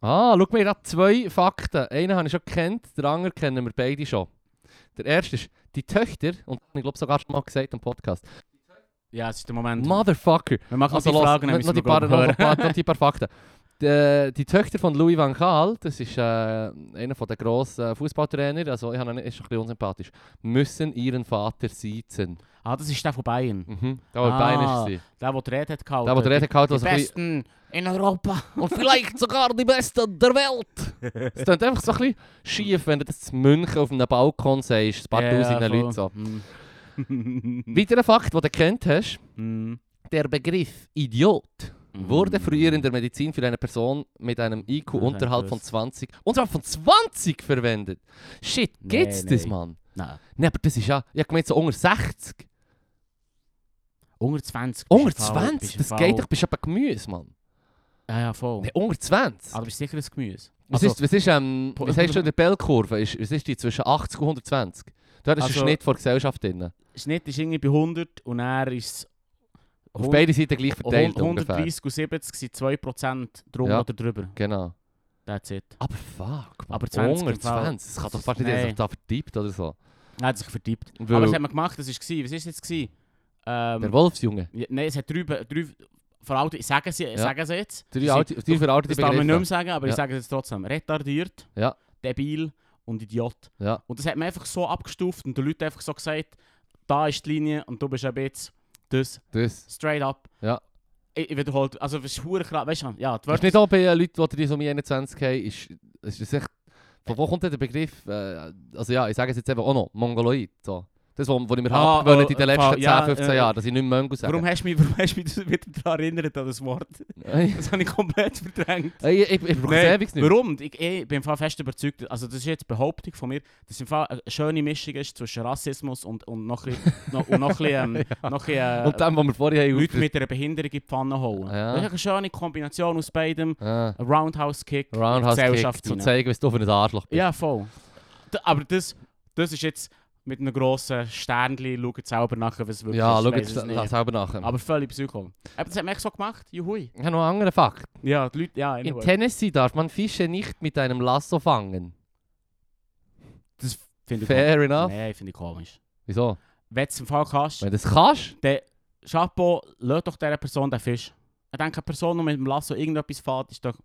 Ah, schau mal, ich habe zwei Fakten. Einen habe ich schon gekannt, den anderen kennen wir beide schon. Der erste ist, die Töchter, und ich glaube sogar schon mal gesagt im Podcast, Ja, es ist der Moment. Motherfucker. wir machen Also die los, Fragen, dann noch, die paar, noch, noch die paar Fakten. Die, die Töchter von Louis van Gaal, das ist äh, einer von der grossen Fußballtrainer, also ich habe ihn, ist ein bisschen unsympathisch, müssen ihren Vater siezen. Ah, das ist der von Bayern. Mhm. Da war Ah, Bein ist sie. Der, der die Rede hat gehalten. Der, der die Rede gehalten hat, Die also ein bisschen- Besten in Europa. Und vielleicht sogar die Besten der Welt. Es klingt einfach so ein bisschen schief, wenn du das in München auf einem Balkon sagst, ein paar Ja, tausend voll. Leute so. Hm. Weiterer Fakt, den du kennt hast, Hm. der Begriff Idiot wurde früher in der Medizin für eine Person mit einem IQ ich unterhalb von gewusst. 20, unterhalb von 20 verwendet. Shit, Nee, gibt's das, nee. Mann? Nein. Nein, aber das ist ja, ich hab gemeint so unter 60. Unter 20. Unter bist du im Fall- 20? bist du im Das geht doch, bist du aber Gemüse, Mann. Ja, ja, voll. Nein, unter 20? Aber du bist sicher ein Gemüse. Was, Also- ist, was, ist, ähm, was hast du in der Bellkurve? Ist, was ist die zwischen 80 und 120? Dort ist Also- ein Schnitt vor Gesellschaft drin. Der Schnitt ist irgendwie bei 100 und er ist Auf beide Seiten gleich verteilt ungefähr. 130 und 70 sind 2% drum Ja. oder drüber. Genau. That's it. Aber fuck, man. Aber 20 Unter im Fall- 20. Das kann doch fast nicht, Nein. dass sich da vertiebt oder so. Er hat sich vertippt. Weil- Aber was hat man gemacht? Das war, was war es jetzt? Gewesen? Ähm, Der Wolfsjunge. ja, nein, es hat drei, drei veraltete, sagen sie, Ja. sagen sie jetzt. Drei, alte, drei veraltete Das darf man nicht mehr sagen, aber ich Ja. sage es jetzt trotzdem. Retardiert, Ja. debil und Idiot. Ja. Und das hat man einfach so abgestuft und den Leuten einfach so gesagt, da ist die Linie und du bist ein bisschen das. Das. Straight up. Ja. Ich, ich wiederhole, also es ist verdammt krass, weißt du, ja, die Das ist nicht auch bei äh, Leuten, die so um 21 haben, ist, ist das echt, von wo kommt der Begriff, äh, also ja, ich sage es jetzt eben auch noch, Mongoloid, so. Das, was ich mir Ah, abgewöhnt oh, in den letzten 10, ja, 15 äh, Jahren, dass ich nicht mehr Mongo sage. Warum hast du mich, warum hast du mich wieder daran erinnert an das Wort? Das habe ich komplett verdrängt. ich, ich, ich brauche es Nein, ewig nicht. Warum? Ich, ich bin im fest überzeugt, also das ist jetzt Behauptung von mir, dass im Fall eine schöne Mischung ist zwischen Rassismus und, und noch ein bisschen, noch, und noch bisschen, ähm, noch ein bisschen, äh, Und dem, was wir vorher haben Leute mit einer Behinderung in die Pfanne holen. Ja. Das ist eine schöne Kombination aus beidem. Ein Roundhouse-Kick in die Roundhouse Kick, Gesellschaft zu zeigen, was du für ein Arschloch bist. Ja, voll. Aber das, das ist jetzt mit einem grossen Sternchen, schaut selber nachher, was es wirklich Ja, ist. schau ich jetzt weiss es nicht. das selber nachher. Aber völlig Psycho. Aber das hat man echt so gemacht, juhui. ich habe noch einen anderen Fakt. Ja, die Leute, ja, In anyway. Tennessee darf man Fische nicht mit einem Lasso fangen. Das finde ich Fair enough. Nein, finde ich komisch. Wieso? Wenn du es im Fall kannst, Wenn du das kannst, dann Chapeau, lass doch dieser Person den Fisch. Ich denke, eine Person, die mit dem Lasso irgendetwas fährt, ist doch...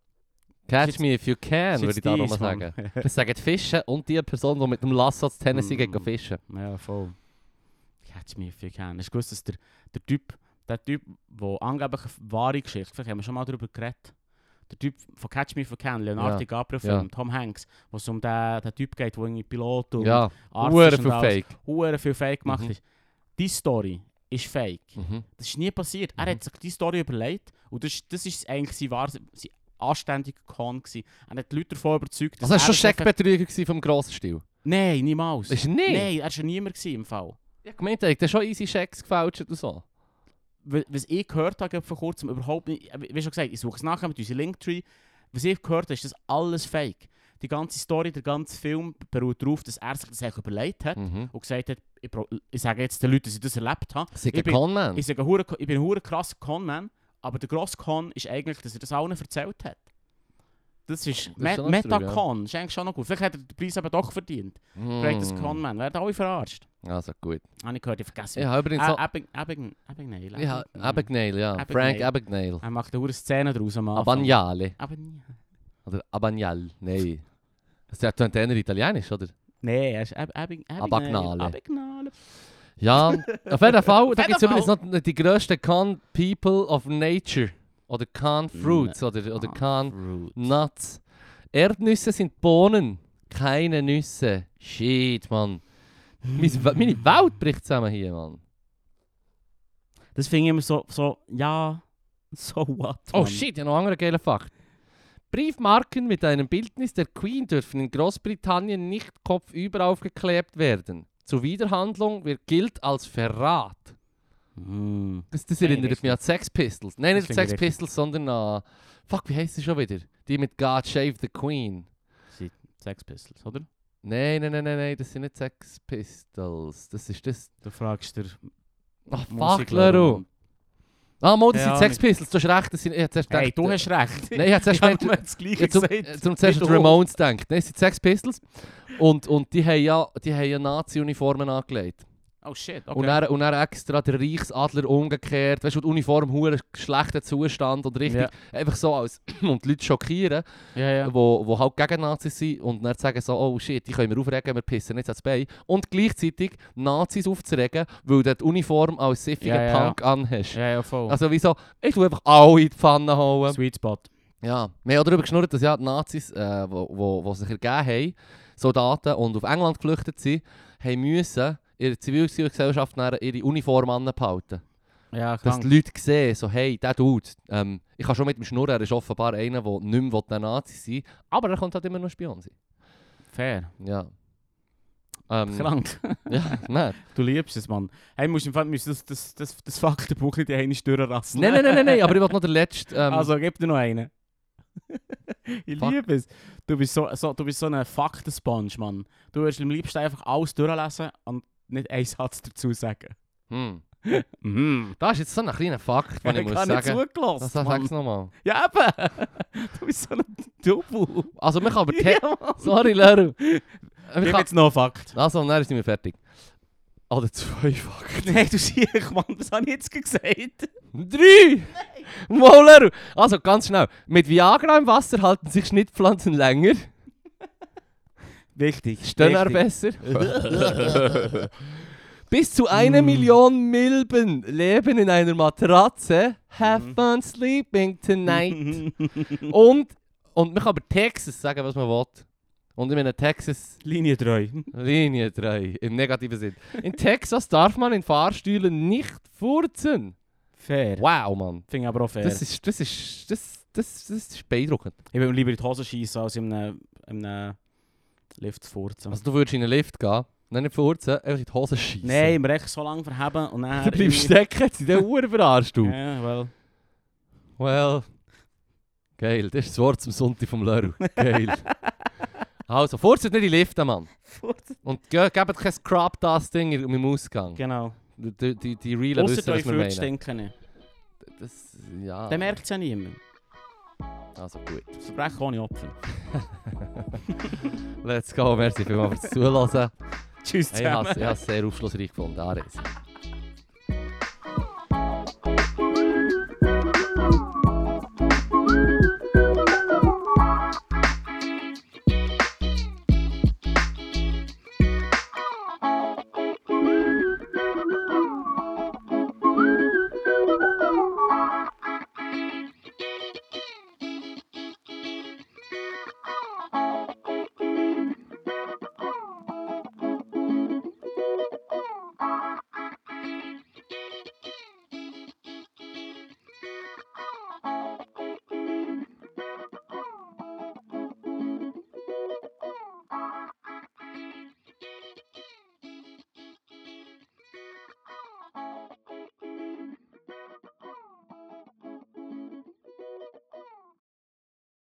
catch me if you can, würde ich da nochmal sagen. Das sagen die Fische und die Person, die mit dem Lasso zu Tennessee Mm. geht fischen. Ja, voll. Catch me if you can. Hast du gewusst, dass der, der Typ, der Typ, der angeblich eine wahre Geschichte, vielleicht haben wir schon mal darüber geredet, der Typ von Catch me if you can, Leonardo Ja. DiCaprio-Film, Ja. Tom Hanks, wo es um den, den Typ geht, der irgendwie Pilot und Ja, Arzt Uhren ist und. Fake. Hure viel Fake gemacht Mhm. ist. Die Story ist fake. Mhm. Das ist nie passiert. Er Mhm. hat sich die Story überlegt und das, das ist eigentlich sein, wahr, sein anständiger Con. gewesen. Er hat die Leute davon überzeugt, Also das war schon er fe- Scheckbetrüger gewesen vom grossen Stil. Nein, niemals. Ist er nicht? Nein, er war schon niemand im Fall. Ich gemeint, er hat schon easy Schecks gefälscht und so. Wa- Was ich gehört habe vor kurzem, überhaupt nicht, äh, wie schon gesagt, ich suche es nachher mit unserem Linktree. Was ich gehört habe, ist das alles fake. die ganze Story, der ganze Film beruht darauf, dass er sich das eigentlich überlegt hat Mhm. und gesagt hat, ich, ich sage jetzt den Leuten, dass ich das erlebt habe. Sick Ich bin- Conman. Ich, sage, ich bin ein krasser Conman, aber der grosse Con ist eigentlich, dass er das allen erzählt hat. Das ist, Me true, Metacon, ist eigentlich schon noch gut. Vielleicht hat er den Preis eben doch verdient. Mm. Conman, werden alle verarscht. Also gut. Habe ich gehört, ich vergesse. Ich habe übrigens Abing- Abagnale. Ja, Abagnale. Ja. Frank Abagnale. Er macht eine Szene draus am Anfang. Abagnale. Aber. Oder Abagnale. Nein. Das ist ja italienisch, oder? Nee, er ist Abagnale. Abagnale. Ja, auf jeden Fall. Da gibt es übrigens noch die grössten Con People of Nature. Oder Con Fruits. Oder, oder Con. Nuts. Erdnüsse sind Bohnen, keine Nüsse. Shit, Mann. Meine We- Meine Welt bricht zusammen hier, Mann. Das finde ich immer so, so, ja, so what. Oh Mann. shit, ja noch anderer geiler Fakt. Briefmarken mit einem Bildnis der Queen dürfen in Großbritannien nicht kopfüber aufgeklebt werden. Zur Wiederhandlung wird gilt als Verrat. Mm. Das, das erinnert mich an Sex Pistols. Nein, Das nicht ich Sex. Pistols, sondern an... Fuck, wie heisst sie schon wieder? Die mit God Save the Queen. Sind Sex Pistols, oder? Nein, nein, nein, nein, nein, das sind nicht Sex Pistols. Das ist das... Du fragst der Ach, fuck, Leru. Ah, Mo, das Ja, sind Sex Pistols, du hast recht. Das sind, ich Hey, gedacht, du hast recht. Nein, ich hab zuerst habe gemeint- das Gleiche zum, gesagt. zum zuerst die. Ramones denkt. Nein, es sind Sex Pistols. Und, und die haben ja, die haben ja Nazi-Uniformen angelegt. Oh shit, okay. Und, dann, und dann extra den Reichsadler umgekehrt. Weißt du, die Uniform hure schlechter Zustand und richtig. Ja. Einfach so als. und die Leute schockieren, ja, ja. wo, wo halt gegen Nazis sind. Und dann sagen so: Oh shit, die können wir aufregen, wir pissen jetzt ans Bein. Und gleichzeitig Nazis aufzuregen, weil du die Uniform als siffiger ja. Punk anhast. Ja, ja, voll. Also wieso? Ich tu einfach alle in die Pfanne hauen. Sweet Spot. Ja, wir haben darüber geschnurrt, dass ja die Nazis, äh, wo, wo, wo sich ergeben haben, Soldaten und auf England geflüchtet sind, haben müssen ihre Zivilgesellschaft ihre Uniform anbehalten. Ja, Dass die Leute sehen, so hey, der Dude, ähm, ich kann schon mit dem Schnurren, er ist offenbar einer, der nicht mehr Nazi sein will, aber er könnte halt immer noch Spion sein. Fair. Ja. Ähm, Krank. ja, nein. Du liebst es, Mann. Hey, musst im Fall musst das, das, das, das Faktenbuch nicht einmal durchrassen. Nein, nein, nein, nein, nein, aber ich wollte noch den letzten... Ähm, Also, gib dir noch einen. ich Fuck. liebe es. Du bist so, so, du bist so ein Faktensponge, Mann. Du würdest am liebsten einfach alles durchlesen und nicht einen Satz dazu sagen. hm. Mhm. Das ist jetzt so ein kleiner Fakt, den ich muss habe nicht sagen. zugelassen, Das sag's Mann. nochmal. Ja, eben. du bist so ein Double. Also, man kann aber... Ja. Sorry, Leru. Ich habe jetzt noch einen Fakt. Also, dann sind wir fertig. Oder zwei Fakten. Nein, du siehst, Mann, was habe ich jetzt gesagt? Drei! Moller! Also, ganz schnell. Mit Viagra im Wasser halten sich Schnittpflanzen länger. Wichtig. Stehen er besser. Bis zu eine Mm. Million Milben leben in einer Matratze. Have Mhm. fun sleeping tonight. und, und man kann aber Texas sagen, was man will. Und ich meine Texas Linie 3. Linie 3 im negativen Sinn. In Texas darf man in Fahrstühlen nicht furzen. Fair. Wow, Mann. Finde ich aber auch fair. Das ist, das ist, das, das, das ist beeindruckend. ich würde lieber in die Hose schießen, als in einem, in einem Lift zu furzen. Also du würdest in einen Lift gehen, dann nicht furzen, einfach in die Hose schießen. Nein, wir echt so lange verheben und dann... Du bleibst stecken, jetzt in der Uhr verarscht du. Ja, well. Well, geil, das ist das Wort zum Sonntag vom Leru. Geil. also, furzet nicht in die Lifte, Mann. Und ge gebt kein Scrub-Dusting im im Ausgang. Genau. Die, die, die, Realen Ausser wissen, was wir meinen. stinken. Das, ja, Dann merkt es ja niemand. Also gut. Das Verbrechen kann ich. Let's go. Merci vielmals fürs Zuhören. Tschüss zusammen. Ich habe es sehr aufschlussreich gefunden. Aris.